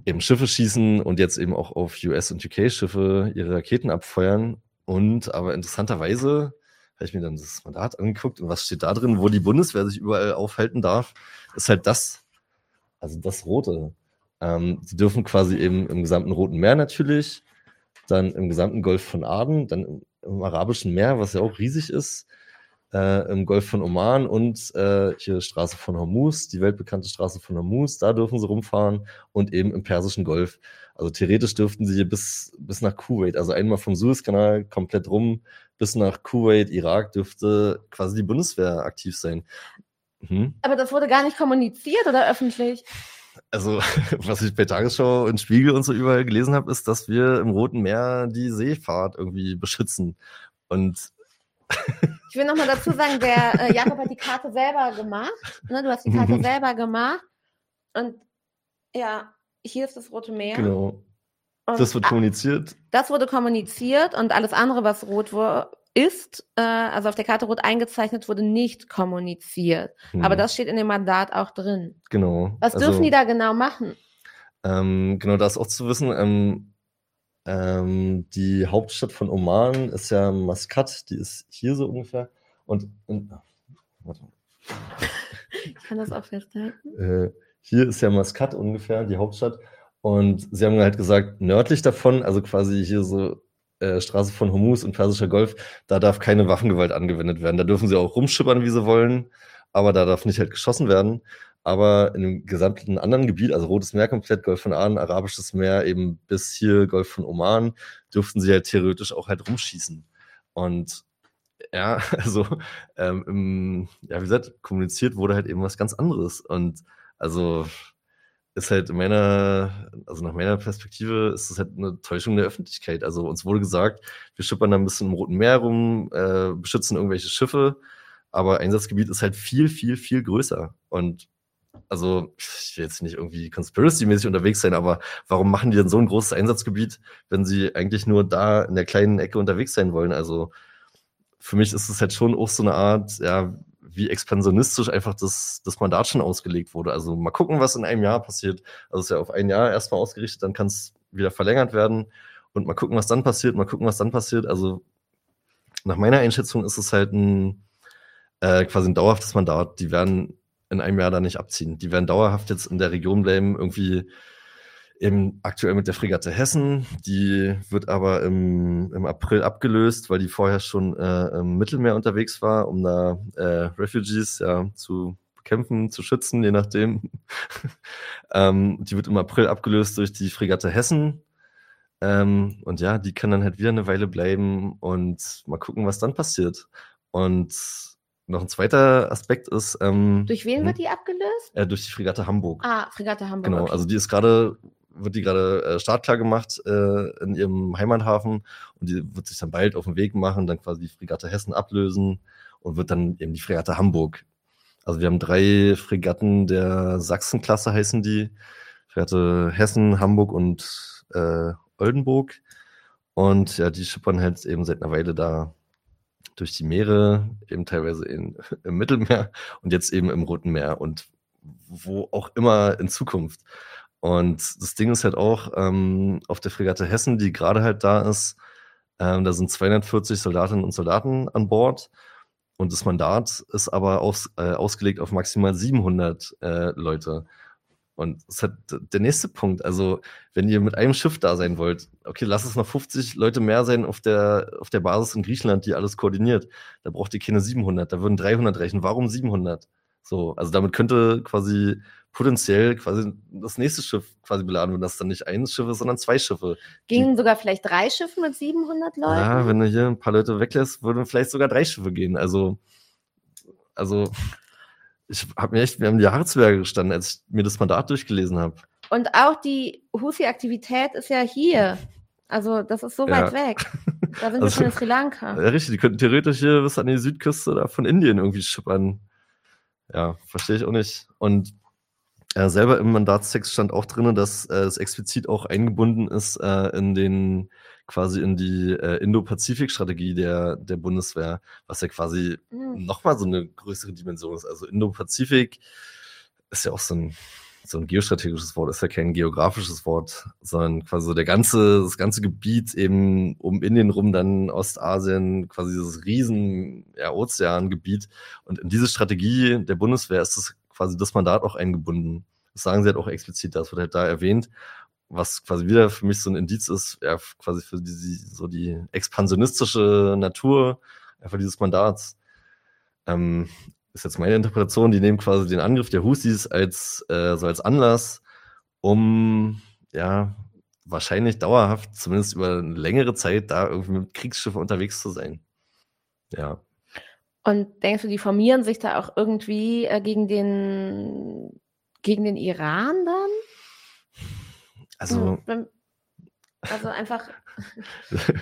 eben Schiffe schießen und jetzt eben auch auf US- und UK-Schiffe ihre Raketen abfeuern. Und aber interessanterweise habe ich mir dann das Mandat angeguckt und was steht da drin, wo die Bundeswehr sich überall aufhalten darf, ist halt das, also das Rote. Ähm, sie dürfen quasi eben im gesamten Roten Meer natürlich, dann im gesamten Golf von Aden, dann im, im Arabischen Meer, was ja auch riesig ist, äh, im Golf von Oman und äh, hier Straße von Hormuz, die weltbekannte Straße von Hormuz, da dürfen sie rumfahren und eben im Persischen Golf. Also theoretisch dürften sie hier bis, bis nach Kuwait, also einmal vom Suezkanal komplett rum bis nach Kuwait, Irak dürfte quasi die Bundeswehr aktiv sein. Mhm. Aber das wurde gar nicht kommuniziert oder öffentlich? Also, was ich bei Tagesschau und Spiegel und so überall gelesen habe, ist, dass wir im Roten Meer die Seefahrt irgendwie beschützen. Und ich will nochmal dazu sagen, der äh, Jakob hat die Karte selber gemacht. Ne? Du hast die Karte mhm. selber gemacht. Und ja, hier ist das Rote Meer. Genau. Und das wird kommuniziert? Das wurde kommuniziert und alles andere, was rot ist, äh, also auf der Karte rot eingezeichnet, wurde nicht kommuniziert. Hm. Aber das steht in dem Mandat auch drin. Genau. Was dürfen also, die da genau machen? Ähm, genau, da ist auch zu wissen, ähm, ähm, die Hauptstadt von Oman ist ja Maskat, die ist hier so ungefähr. Und in, warte. Ich kann das auch festhalten. Äh, hier ist ja Maskat ungefähr, die Hauptstadt. Und sie haben halt gesagt, nördlich davon, also quasi hier so äh, Straße von Hormuz und Persischer Golf, da darf keine Waffengewalt angewendet werden. Da dürfen sie auch rumschippern, wie sie wollen, aber da darf nicht halt geschossen werden. aber in dem gesamten anderen Gebiet, also Rotes Meer komplett, Golf von Aden, Arabisches Meer, eben bis hier Golf von Oman, dürften sie halt theoretisch auch halt rumschießen. Und ja, also ähm, ja, wie gesagt, kommuniziert wurde halt eben was ganz anderes. Und also ist halt in meiner, also nach meiner Perspektive ist das halt eine Täuschung der Öffentlichkeit. Also uns wurde gesagt, wir schippern da ein bisschen im Roten Meer rum, äh, beschützen irgendwelche Schiffe, aber Einsatzgebiet ist halt viel, viel, viel größer. Und also ich will jetzt nicht irgendwie conspiracy-mäßig unterwegs sein, aber warum machen die denn so ein großes Einsatzgebiet, wenn sie eigentlich nur da in der kleinen Ecke unterwegs sein wollen? Also für mich ist es halt schon auch so eine Art, ja, wie expansionistisch einfach das, das Mandat schon ausgelegt wurde. Also mal gucken, was in einem Jahr passiert. Also es ist ja auf ein Jahr erstmal ausgerichtet, dann kann es wieder verlängert werden und mal gucken, was dann passiert, mal gucken, was dann passiert. Also nach meiner Einschätzung ist es halt ein äh, quasi ein dauerhaftes Mandat. Die werden in einem Jahr da nicht abziehen. Die werden dauerhaft jetzt in der Region bleiben, irgendwie eben aktuell mit der Fregatte Hessen. Die wird aber im, im April abgelöst, weil die vorher schon äh, im Mittelmeer unterwegs war, um da äh, Refugees ja zu bekämpfen, zu schützen, je nachdem. ähm, die wird im April abgelöst durch die Fregatte Hessen. Ähm, und ja, die kann dann halt wieder eine Weile bleiben und mal gucken, was dann passiert. Und noch ein zweiter Aspekt ist. Ähm, durch wen wird hm? die abgelöst? Äh, durch die Fregatte Hamburg. Ah, Fregatte Hamburg. Genau, okay. also die ist gerade wird die gerade äh, startklar gemacht äh, in ihrem Heimathafen und die wird sich dann bald auf den Weg machen, dann quasi die Fregatte Hessen ablösen und wird dann eben die Fregatte Hamburg. Also wir haben drei Fregatten der Sachsenklasse heißen die. Fregatte Hessen, Hamburg und äh, Oldenburg. Und ja, die schippern halt eben seit einer Weile da durch die Meere, eben teilweise in, im Mittelmeer und jetzt eben im Roten Meer und wo auch immer in Zukunft. Und das Ding ist halt auch, ähm, auf der Fregatte Hessen, die gerade halt da ist, ähm, da sind 240 Soldatinnen und Soldaten an Bord. Und das Mandat ist aber aus, äh, ausgelegt auf maximal 700 äh, Leute. Und das ist halt der nächste Punkt. Also, wenn ihr mit einem Schiff da sein wollt, okay, lass es noch 50 Leute mehr sein auf der, auf der Basis in Griechenland, die alles koordiniert. Da braucht ihr keine 700, da würden 300 reichen. Warum 700? So, also damit könnte quasi potenziell quasi das nächste Schiff quasi beladen, wenn das dann nicht ein Schiff ist, sondern zwei Schiffe. Gingen sogar vielleicht drei Schiffe mit 700 Leuten? Ja, wenn du hier ein paar Leute weglässt, würden vielleicht sogar drei Schiffe gehen. Also, also ich habe mir echt, wir haben die Haare gestanden, als ich mir das Mandat durchgelesen habe. Und auch die Houthi-Aktivität ist ja hier. Also, das ist so weit weg. Da sind also, wir schon in Sri Lanka. Ja, richtig. Die könnten theoretisch hier bis an die Südküste da von Indien irgendwie schippern. Ja, verstehe ich auch nicht. Und äh, selber im Mandatstext stand auch drin, dass äh, es explizit auch eingebunden ist äh, in den quasi in die äh, Indo-Pazifik-Strategie der, der Bundeswehr, was ja quasi mhm. nochmal so eine größere Dimension ist. Also Indo-Pazifik ist ja auch so ein, so ein geostrategisches Wort, ist ja kein geografisches Wort, sondern quasi so der ganze, das ganze Gebiet eben um Indien rum, dann Ostasien, quasi dieses riesen ja, Ozeangebiet. Und in diese Strategie der Bundeswehr ist das quasi das Mandat auch eingebunden. Das sagen sie halt auch explizit, das wird halt da erwähnt, was quasi wieder für mich so ein Indiz ist, ja, quasi für die, so die expansionistische Natur einfach dieses Mandats. Ähm, ist jetzt meine Interpretation, die nehmen quasi den Angriff der Husis als, äh, so als Anlass, um ja wahrscheinlich dauerhaft, zumindest über eine längere Zeit, da irgendwie mit Kriegsschiffen unterwegs zu sein. Ja. Und denkst du, die formieren sich da auch irgendwie äh, gegen, den, gegen den Iran dann? Also, also einfach.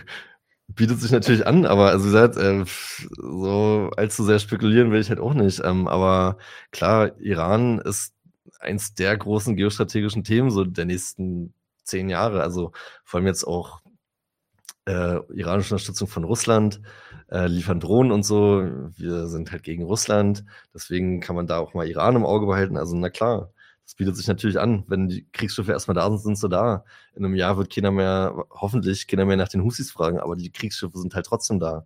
bietet sich natürlich an, aber also wie gesagt, äh, so allzu sehr spekulieren will ich halt auch nicht. Ähm, aber klar, Iran ist eins der großen geostrategischen Themen so der nächsten zehn Jahre. Also vor allem jetzt auch äh, iranische Unterstützung von Russland, äh, liefern Drohnen und so. Wir sind halt gegen Russland, deswegen kann man da auch mal Iran im Auge behalten. Also na klar, das bietet sich natürlich an. Wenn die Kriegsschiffe erstmal da sind, sind sie da. In einem Jahr wird keiner mehr, hoffentlich keiner mehr nach den Husis fragen, aber die Kriegsschiffe sind halt trotzdem da.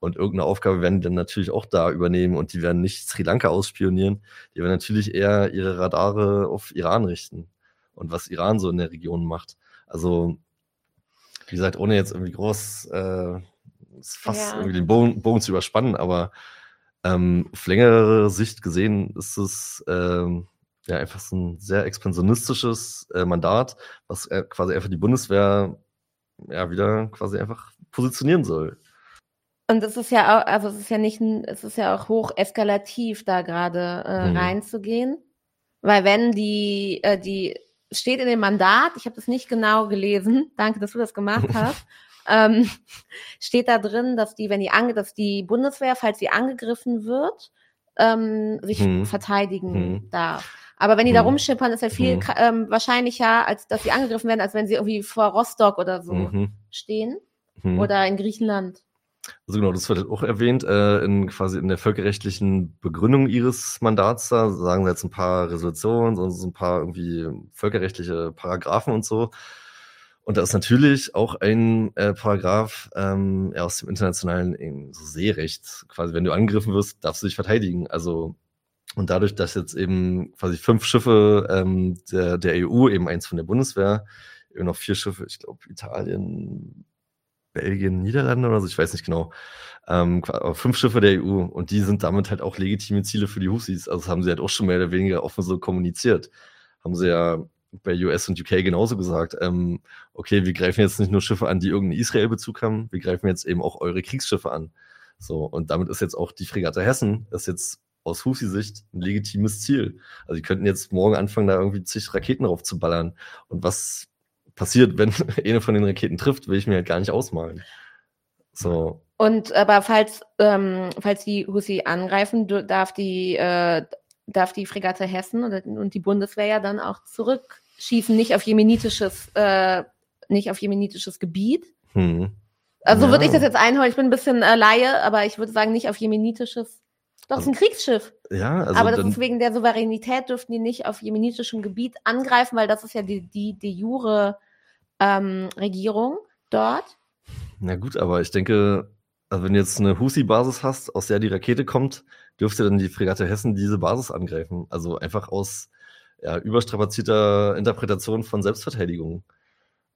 Und irgendeine Aufgabe werden die dann natürlich auch da übernehmen und die werden nicht Sri Lanka ausspionieren. Die werden natürlich eher ihre Radare auf Iran richten und was Iran so in der Region macht. Also wie gesagt, ohne jetzt irgendwie groß äh, fast ja. irgendwie den Bogen, Bogen, zu überspannen, aber ähm, auf längere Sicht gesehen ist es ähm, ja einfach so ein sehr expansionistisches äh, Mandat, was äh, quasi einfach die Bundeswehr ja wieder quasi einfach positionieren soll. Und es ist ja auch, also es ist ja nicht, es ist ja auch hoch eskalativ, da gerade äh, mhm. reinzugehen. Weil wenn die, äh, die steht in dem Mandat, ich habe das nicht genau gelesen, danke, dass du das gemacht hast, ähm, steht da drin, dass die, wenn die ange, dass die Bundeswehr, falls sie angegriffen wird, ähm, sich hm. verteidigen hm. darf. Aber wenn die hm. da rumschippern, ist ja viel hm. ähm, wahrscheinlicher, als dass sie angegriffen werden, als wenn sie irgendwie vor Rostock oder so mhm. stehen. Hm. Oder in Griechenland. Also genau, das wird auch erwähnt, äh, in quasi in der völkerrechtlichen Begründung ihres Mandats da, sagen sie jetzt ein paar Resolutionen so ein paar irgendwie völkerrechtliche Paragraphen und so. Und da ist natürlich auch ein äh, Paragraph ähm, ja, aus dem internationalen eben, so Seerecht. Quasi, wenn du angegriffen wirst, darfst du dich verteidigen. Also, und dadurch, dass jetzt eben quasi fünf Schiffe ähm, der, der EU, eben eins von der Bundeswehr, eben noch vier Schiffe, ich glaube Italien, Belgien, Niederlande oder so, ich weiß nicht genau, ähm, fünf Schiffe der EU und die sind damit halt auch legitime Ziele für die Husis. Also das haben sie halt auch schon mehr oder weniger offen so kommuniziert. Haben sie ja bei US und UK genauso gesagt, ähm, okay, wir greifen jetzt nicht nur Schiffe an, die irgendeinen Israel-Bezug haben, wir greifen jetzt eben auch eure Kriegsschiffe an. So, und damit ist jetzt auch die Fregatte Hessen, ist jetzt aus Husi-Sicht ein legitimes Ziel. Also die könnten jetzt morgen anfangen, da irgendwie zig Raketen drauf zu ballern. Und was passiert, wenn eine von den Raketen trifft, will ich mir halt gar nicht ausmalen. So. Und aber falls, ähm, falls die Husi angreifen, darf die, äh, darf die Fregatte Hessen und die Bundeswehr ja dann auch zurückschießen, nicht auf jemenitisches, äh, nicht auf jemenitisches Gebiet. Hm. Also ja. würde ich das jetzt einholen. Ich bin ein bisschen äh, Laie, aber ich würde sagen, nicht auf jemenitisches. Doch, es ist ein Kriegsschiff. Ja, also aber das ist wegen der Souveränität dürften die nicht auf jemenitischem Gebiet angreifen, weil das ist ja die, die, die jure ähm, Regierung dort. Na gut, aber ich denke, also wenn du jetzt eine Husi-Basis hast, aus der die Rakete kommt, dürfte dann die Fregatte Hessen diese Basis angreifen. Also einfach aus ja, überstrapazierter Interpretation von Selbstverteidigung.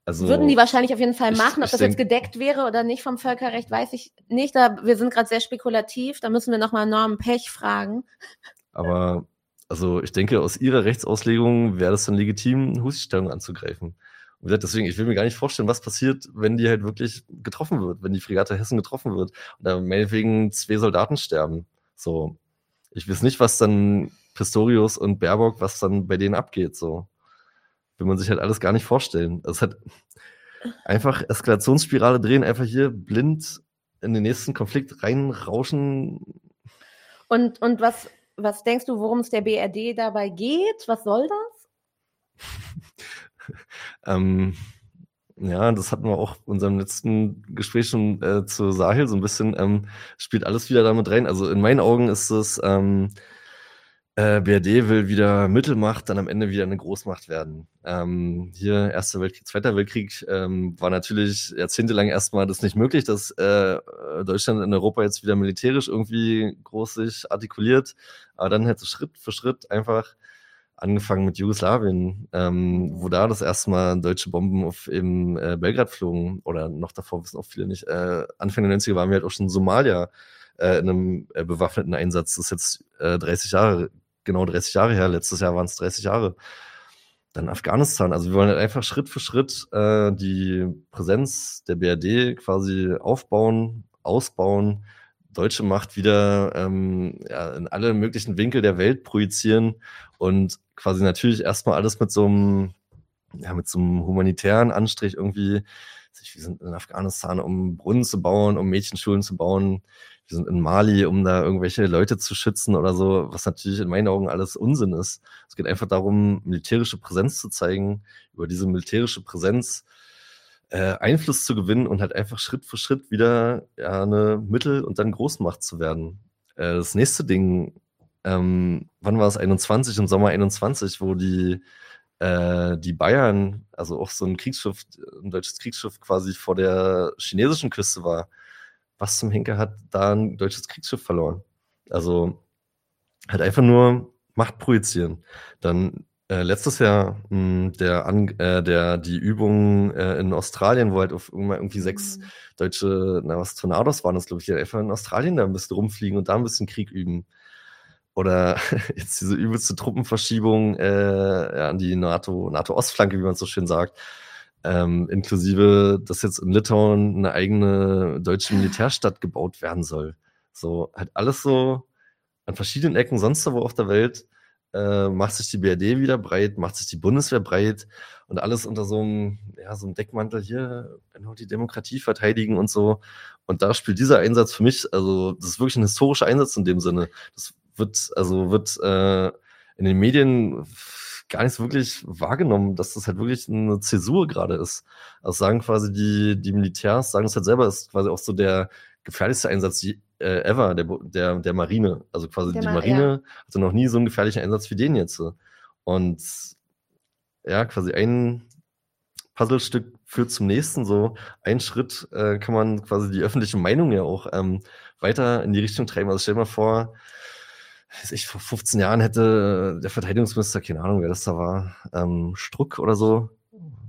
Also, Würden die wahrscheinlich auf jeden Fall machen. Ich, Ob das denk, jetzt gedeckt wäre oder nicht vom Völkerrecht, weiß ich nicht. Da, wir sind gerade sehr spekulativ. Da müssen wir nochmal Norm Pech fragen. Aber also ich denke, aus ihrer Rechtsauslegung wäre das dann legitim, Husi-Stellung anzugreifen. Und deswegen, ich will mir gar nicht vorstellen, was passiert, wenn die halt wirklich getroffen wird, wenn die Fregatte Hessen getroffen wird und da meinetwegen zwei Soldaten sterben. So. Ich weiß nicht, was dann Pistorius und Baerbock, was dann bei denen abgeht, so. Will man sich halt alles gar nicht vorstellen. Es hat einfach Eskalationsspirale drehen, einfach hier blind in den nächsten Konflikt reinrauschen. Und, und was, was denkst du, worum es der BRD dabei geht? Was soll das? ähm, ja, das hatten wir auch in unserem letzten Gespräch schon äh, zu Sahel so ein bisschen, ähm, spielt alles wieder damit rein. Also in meinen Augen ist es, ähm, äh, BRD will wieder Mittelmacht, dann am Ende wieder eine Großmacht werden. Ähm, hier Erster Weltkrieg, Zweiter Weltkrieg ähm, war natürlich jahrzehntelang erstmal das nicht möglich, dass äh, Deutschland in Europa jetzt wieder militärisch irgendwie groß sich artikuliert. Aber dann hätte Schritt für Schritt einfach angefangen mit Jugoslawien, ähm, wo da das erste Mal deutsche Bomben auf eben äh, Belgrad flogen oder noch davor wissen auch viele nicht. Äh, Anfang der 90er waren wir halt auch schon in Somalia äh, in einem äh, bewaffneten Einsatz. Das ist jetzt äh, 30 Jahre, genau 30 Jahre her. Letztes Jahr waren es 30 Jahre. Dann Afghanistan. Also wir wollen halt einfach Schritt für Schritt äh, die Präsenz der BRD quasi aufbauen, ausbauen deutsche Macht wieder ähm, ja, in alle möglichen Winkel der Welt projizieren und quasi natürlich erstmal alles mit so einem, ja, mit so einem humanitären Anstrich irgendwie, wir sind in Afghanistan, um Brunnen zu bauen, um Mädchenschulen zu bauen, wir sind in Mali, um da irgendwelche Leute zu schützen oder so, was natürlich in meinen Augen alles Unsinn ist. Es geht einfach darum, militärische Präsenz zu zeigen, über diese militärische Präsenz äh, Einfluss zu gewinnen und halt einfach Schritt für Schritt wieder ja, eine Mittel- und dann Großmacht zu werden. Äh, das nächste Ding, ähm, wann war es? 21, im Sommer 21, wo die, äh, die Bayern, also auch so ein Kriegsschiff, ein deutsches Kriegsschiff quasi vor der chinesischen Küste war. Was zum Henker hat da ein deutsches Kriegsschiff verloren? Also halt einfach nur Macht projizieren. Dann äh, letztes Jahr mh, hm, der, An äh, der die Übung äh, in Australien, wo halt auf irgendwie sechs mhm. deutsche, na was Tornados waren das, glaube ich, die einfach in Australien da ein bisschen rumfliegen und da ein bisschen Krieg üben. oder jetzt diese übelste Truppenverschiebung äh, ja, an die NATO, NATO-Ostflanke, wie man so schön sagt. Ähm, inklusive, dass jetzt in Litauen eine eigene deutsche Militärstadt gebaut werden soll. So, halt alles so an verschiedenen Ecken sonst wo auf der Welt äh, macht sich die BRD wieder breit, macht sich die Bundeswehr breit und alles unter so einem, ja, so einem Deckmantel hier, nur die Demokratie verteidigen und so. Und da spielt dieser Einsatz für mich, also das ist wirklich ein historischer Einsatz in dem Sinne. Das wird, also wird äh, in den Medien gar nicht so wirklich wahrgenommen, dass das halt wirklich eine Zäsur gerade ist. Also sagen quasi die, die Militärs, sagen es halt selber, ist quasi auch so der gefährlichste Einsatz äh, ever der, der, der Marine. Also quasi der die Marine ja. hatte noch nie so einen gefährlichen Einsatz wie den jetzt. Und ja, quasi ein Puzzlestück führt zum nächsten. So ein Schritt äh, kann man quasi die öffentliche Meinung ja auch ähm, weiter in die Richtung treiben. Also stell dir mal vor, ich, vor 15 Jahren hätte der Verteidigungsminister, keine Ahnung, wer das da war, ähm, Struck oder so,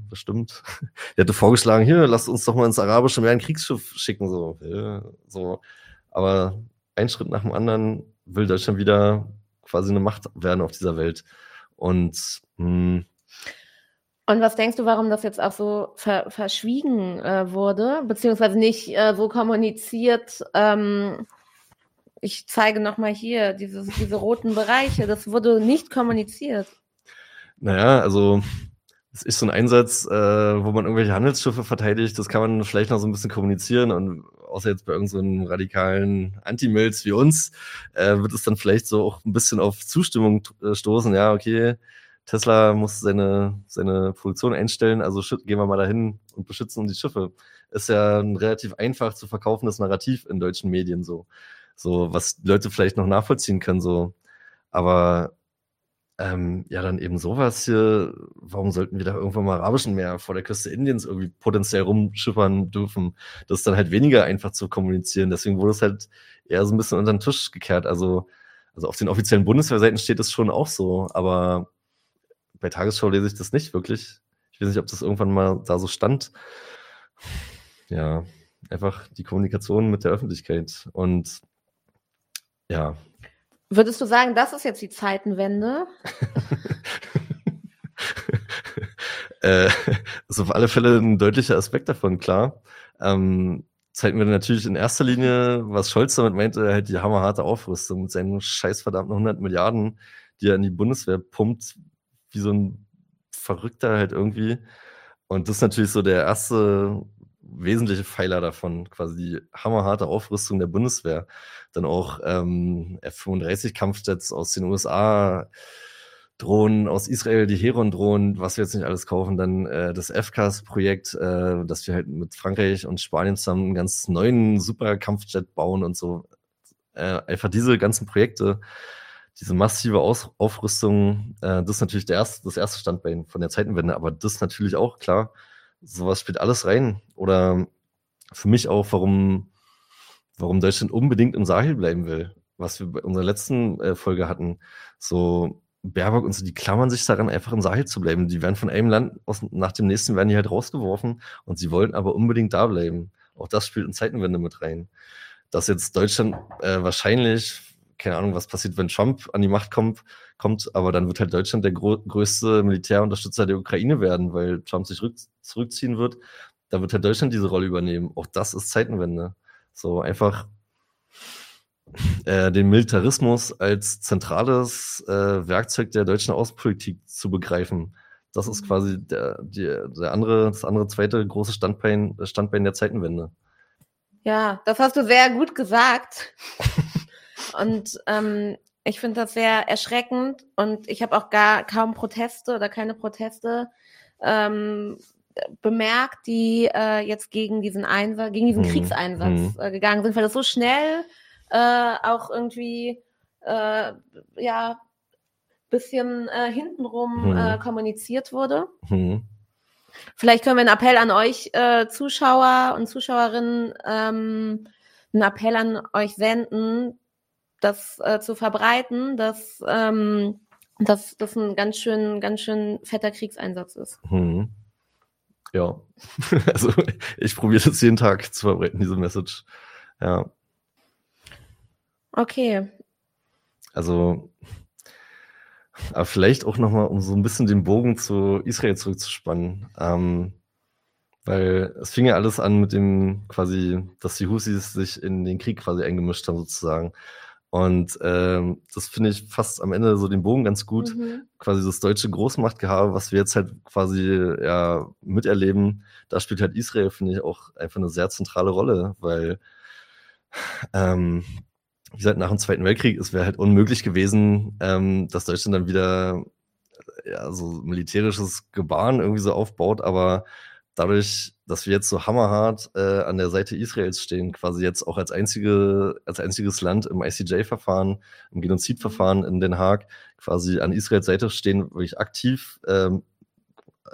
bestimmt, der hätte vorgeschlagen, hier, lasst uns doch mal ins arabische Meer ein Kriegsschiff schicken, so, ja, so. Aber ein Schritt nach dem anderen will Deutschland wieder quasi eine Macht werden auf dieser Welt. Und mh, hm, und was denkst du, warum das jetzt auch so ver verschwiegen äh, wurde, beziehungsweise nicht äh, so kommuniziert? Ähm, ich zeige nochmal hier dieses, diese roten Bereiche. Das wurde nicht kommuniziert. Naja, also es ist so ein Einsatz, äh, wo man irgendwelche Handelsschiffe verteidigt. Das kann man vielleicht noch so ein bisschen kommunizieren. Und außer jetzt bei irgendeinem so radikalen Anti-Mills wie uns, äh, wird es dann vielleicht so auch ein bisschen auf Zustimmung äh, stoßen. Ja, okay, Tesla muss seine, seine Produktion einstellen, also gehen wir mal dahin und beschützen die Schiffe. Ist ja ein relativ einfach zu verkaufendes Narrativ in deutschen Medien so. So, was Leute vielleicht noch nachvollziehen können, so. Aber ähm, ja, dann eben sowas hier, warum sollten wir da irgendwann mal arabischen Meer vor der Küste Indiens irgendwie potenziell rumschippern dürfen? Das ist dann halt weniger einfach zu kommunizieren. Deswegen wurde es halt eher so ein bisschen unter den Tisch gekehrt. Also, also auf den offiziellen Bundeswehrseiten steht es schon auch so, aber bei Tagesschau lese ich das nicht wirklich. Ich weiß nicht, ob das irgendwann mal da so stand. Ja, einfach die Kommunikation mit der Öffentlichkeit. Und ja. Würdest du sagen, das ist jetzt die Zeitenwende? äh, ist auf alle Fälle ein deutlicher Aspekt davon, klar. Ähm, zeigt mir natürlich in erster Linie, was Scholz damit meinte, halt die hammerharte Aufrüstung mit seinen scheiß verdammten 100 Milliarden, die er in die Bundeswehr pumpt, wie so ein Verrückter halt irgendwie. Und das ist natürlich so der erste wesentliche Pfeiler davon, quasi die hammerharte Aufrüstung der Bundeswehr. Dann auch ähm, F-35-Kampfjets aus den USA, Drohnen aus Israel, die Heron-Drohnen, was wir jetzt nicht alles kaufen. Dann äh, das FCAS-Projekt, äh, dass wir halt mit Frankreich und Spanien zusammen einen ganz neuen Superkampfjet bauen und so. Äh, einfach diese ganzen Projekte diese massive Aus Aufrüstung, äh, das ist natürlich der erste, das erste Standbein von der Zeitenwende, aber das natürlich auch, klar, sowas spielt alles rein. Oder für mich auch, warum, warum Deutschland unbedingt im Sahel bleiben will, was wir bei unserer letzten äh, Folge hatten. So Baerbock und so, die klammern sich daran, einfach im Sahel zu bleiben. Die werden von einem Land aus, nach dem nächsten werden die halt rausgeworfen und sie wollen aber unbedingt da bleiben. Auch das spielt in Zeitenwende mit rein. Dass jetzt Deutschland äh, wahrscheinlich keine Ahnung, was passiert, wenn Trump an die Macht kommt, kommt aber dann wird halt Deutschland der größte Militärunterstützer der Ukraine werden, weil Trump sich zurückziehen wird. Da wird halt Deutschland diese Rolle übernehmen. Auch das ist Zeitenwende. So einfach äh, den Militarismus als zentrales äh, Werkzeug der deutschen Außenpolitik zu begreifen. Das ist mhm. quasi der, der, der andere, das andere zweite große Standbein, Standbein der Zeitenwende. Ja, das hast du sehr gut gesagt. Und ähm, ich finde das sehr erschreckend und ich habe auch gar kaum Proteste oder keine Proteste ähm, bemerkt, die äh, jetzt gegen diesen Einsatz, gegen diesen mhm. Kriegseinsatz mhm. äh, gegangen sind, weil das so schnell äh, auch irgendwie äh, ja bisschen äh, hintenrum mhm. äh, kommuniziert wurde. Mhm. Vielleicht können wir einen Appell an euch äh, Zuschauer und Zuschauerinnen ähm, einen Appell an euch senden, das äh, zu verbreiten, dass, ähm, das ein ganz schön, ganz schön fetter Kriegseinsatz ist. Hm. Ja, also ich probiere das jeden Tag zu verbreiten, diese Message. Ja. Okay. Also, aber vielleicht auch nochmal, um so ein bisschen den Bogen zu Israel zurückzuspannen. Ähm, weil es fing ja alles an mit dem quasi, dass die Husis sich in den Krieg quasi eingemischt haben, sozusagen. Und ähm, das finde ich fast am Ende so den Bogen ganz gut. Mhm. Quasi das deutsche Großmachtgehabe, was wir jetzt halt quasi ja miterleben, da spielt halt Israel, finde ich, auch einfach eine sehr zentrale Rolle, weil ähm, wie gesagt, nach dem Zweiten Weltkrieg, es wäre halt unmöglich gewesen, ähm, dass Deutschland dann wieder ja, so militärisches Gebaren irgendwie so aufbaut, aber dadurch, dass wir jetzt so hammerhart äh, an der Seite Israels stehen, quasi jetzt auch als, einzige, als einziges Land im ICJ-Verfahren, im Genozidverfahren in Den Haag, quasi an Israels Seite stehen, wirklich aktiv ähm,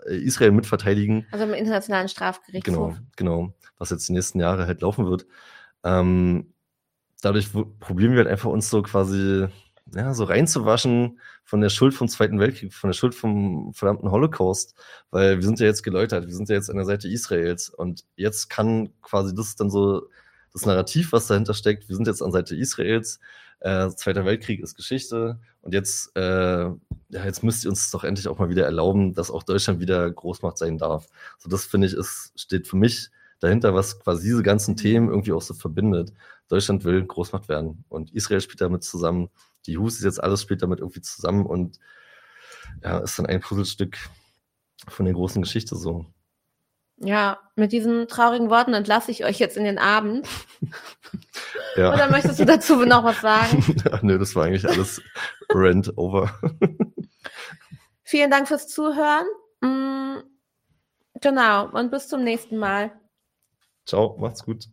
Israel mitverteidigen. Also im Internationalen Strafgerichtshof. Genau, genau, was jetzt die nächsten Jahre halt laufen wird. Ähm, dadurch probieren wir halt einfach uns so quasi ja, so reinzuwaschen von der Schuld vom Zweiten Weltkrieg, von der Schuld vom verdammten Holocaust, weil wir sind ja jetzt geläutert, wir sind ja jetzt an der Seite Israels und jetzt kann quasi das dann so das Narrativ, was dahinter steckt, wir sind jetzt an Seite Israels, äh, Zweiter Weltkrieg ist Geschichte und jetzt, äh, ja, jetzt müsst ihr uns doch endlich auch mal wieder erlauben, dass auch Deutschland wieder Großmacht sein darf. So das finde ich, ist, steht für mich dahinter, was quasi diese ganzen Themen irgendwie auch so verbindet. Deutschland will Großmacht werden und Israel spielt damit zusammen die Hus ist jetzt alles spielt damit irgendwie zusammen und ja, ist dann ein Puzzlestück von der großen Geschichte so. Ja, mit diesen traurigen Worten entlasse ich euch jetzt in den Abend. ja. Oder möchtest du dazu noch was sagen? ja, nö, das war eigentlich alles Rent over. Vielen Dank fürs Zuhören. Mm, genau, und bis zum nächsten Mal. Ciao, macht's gut.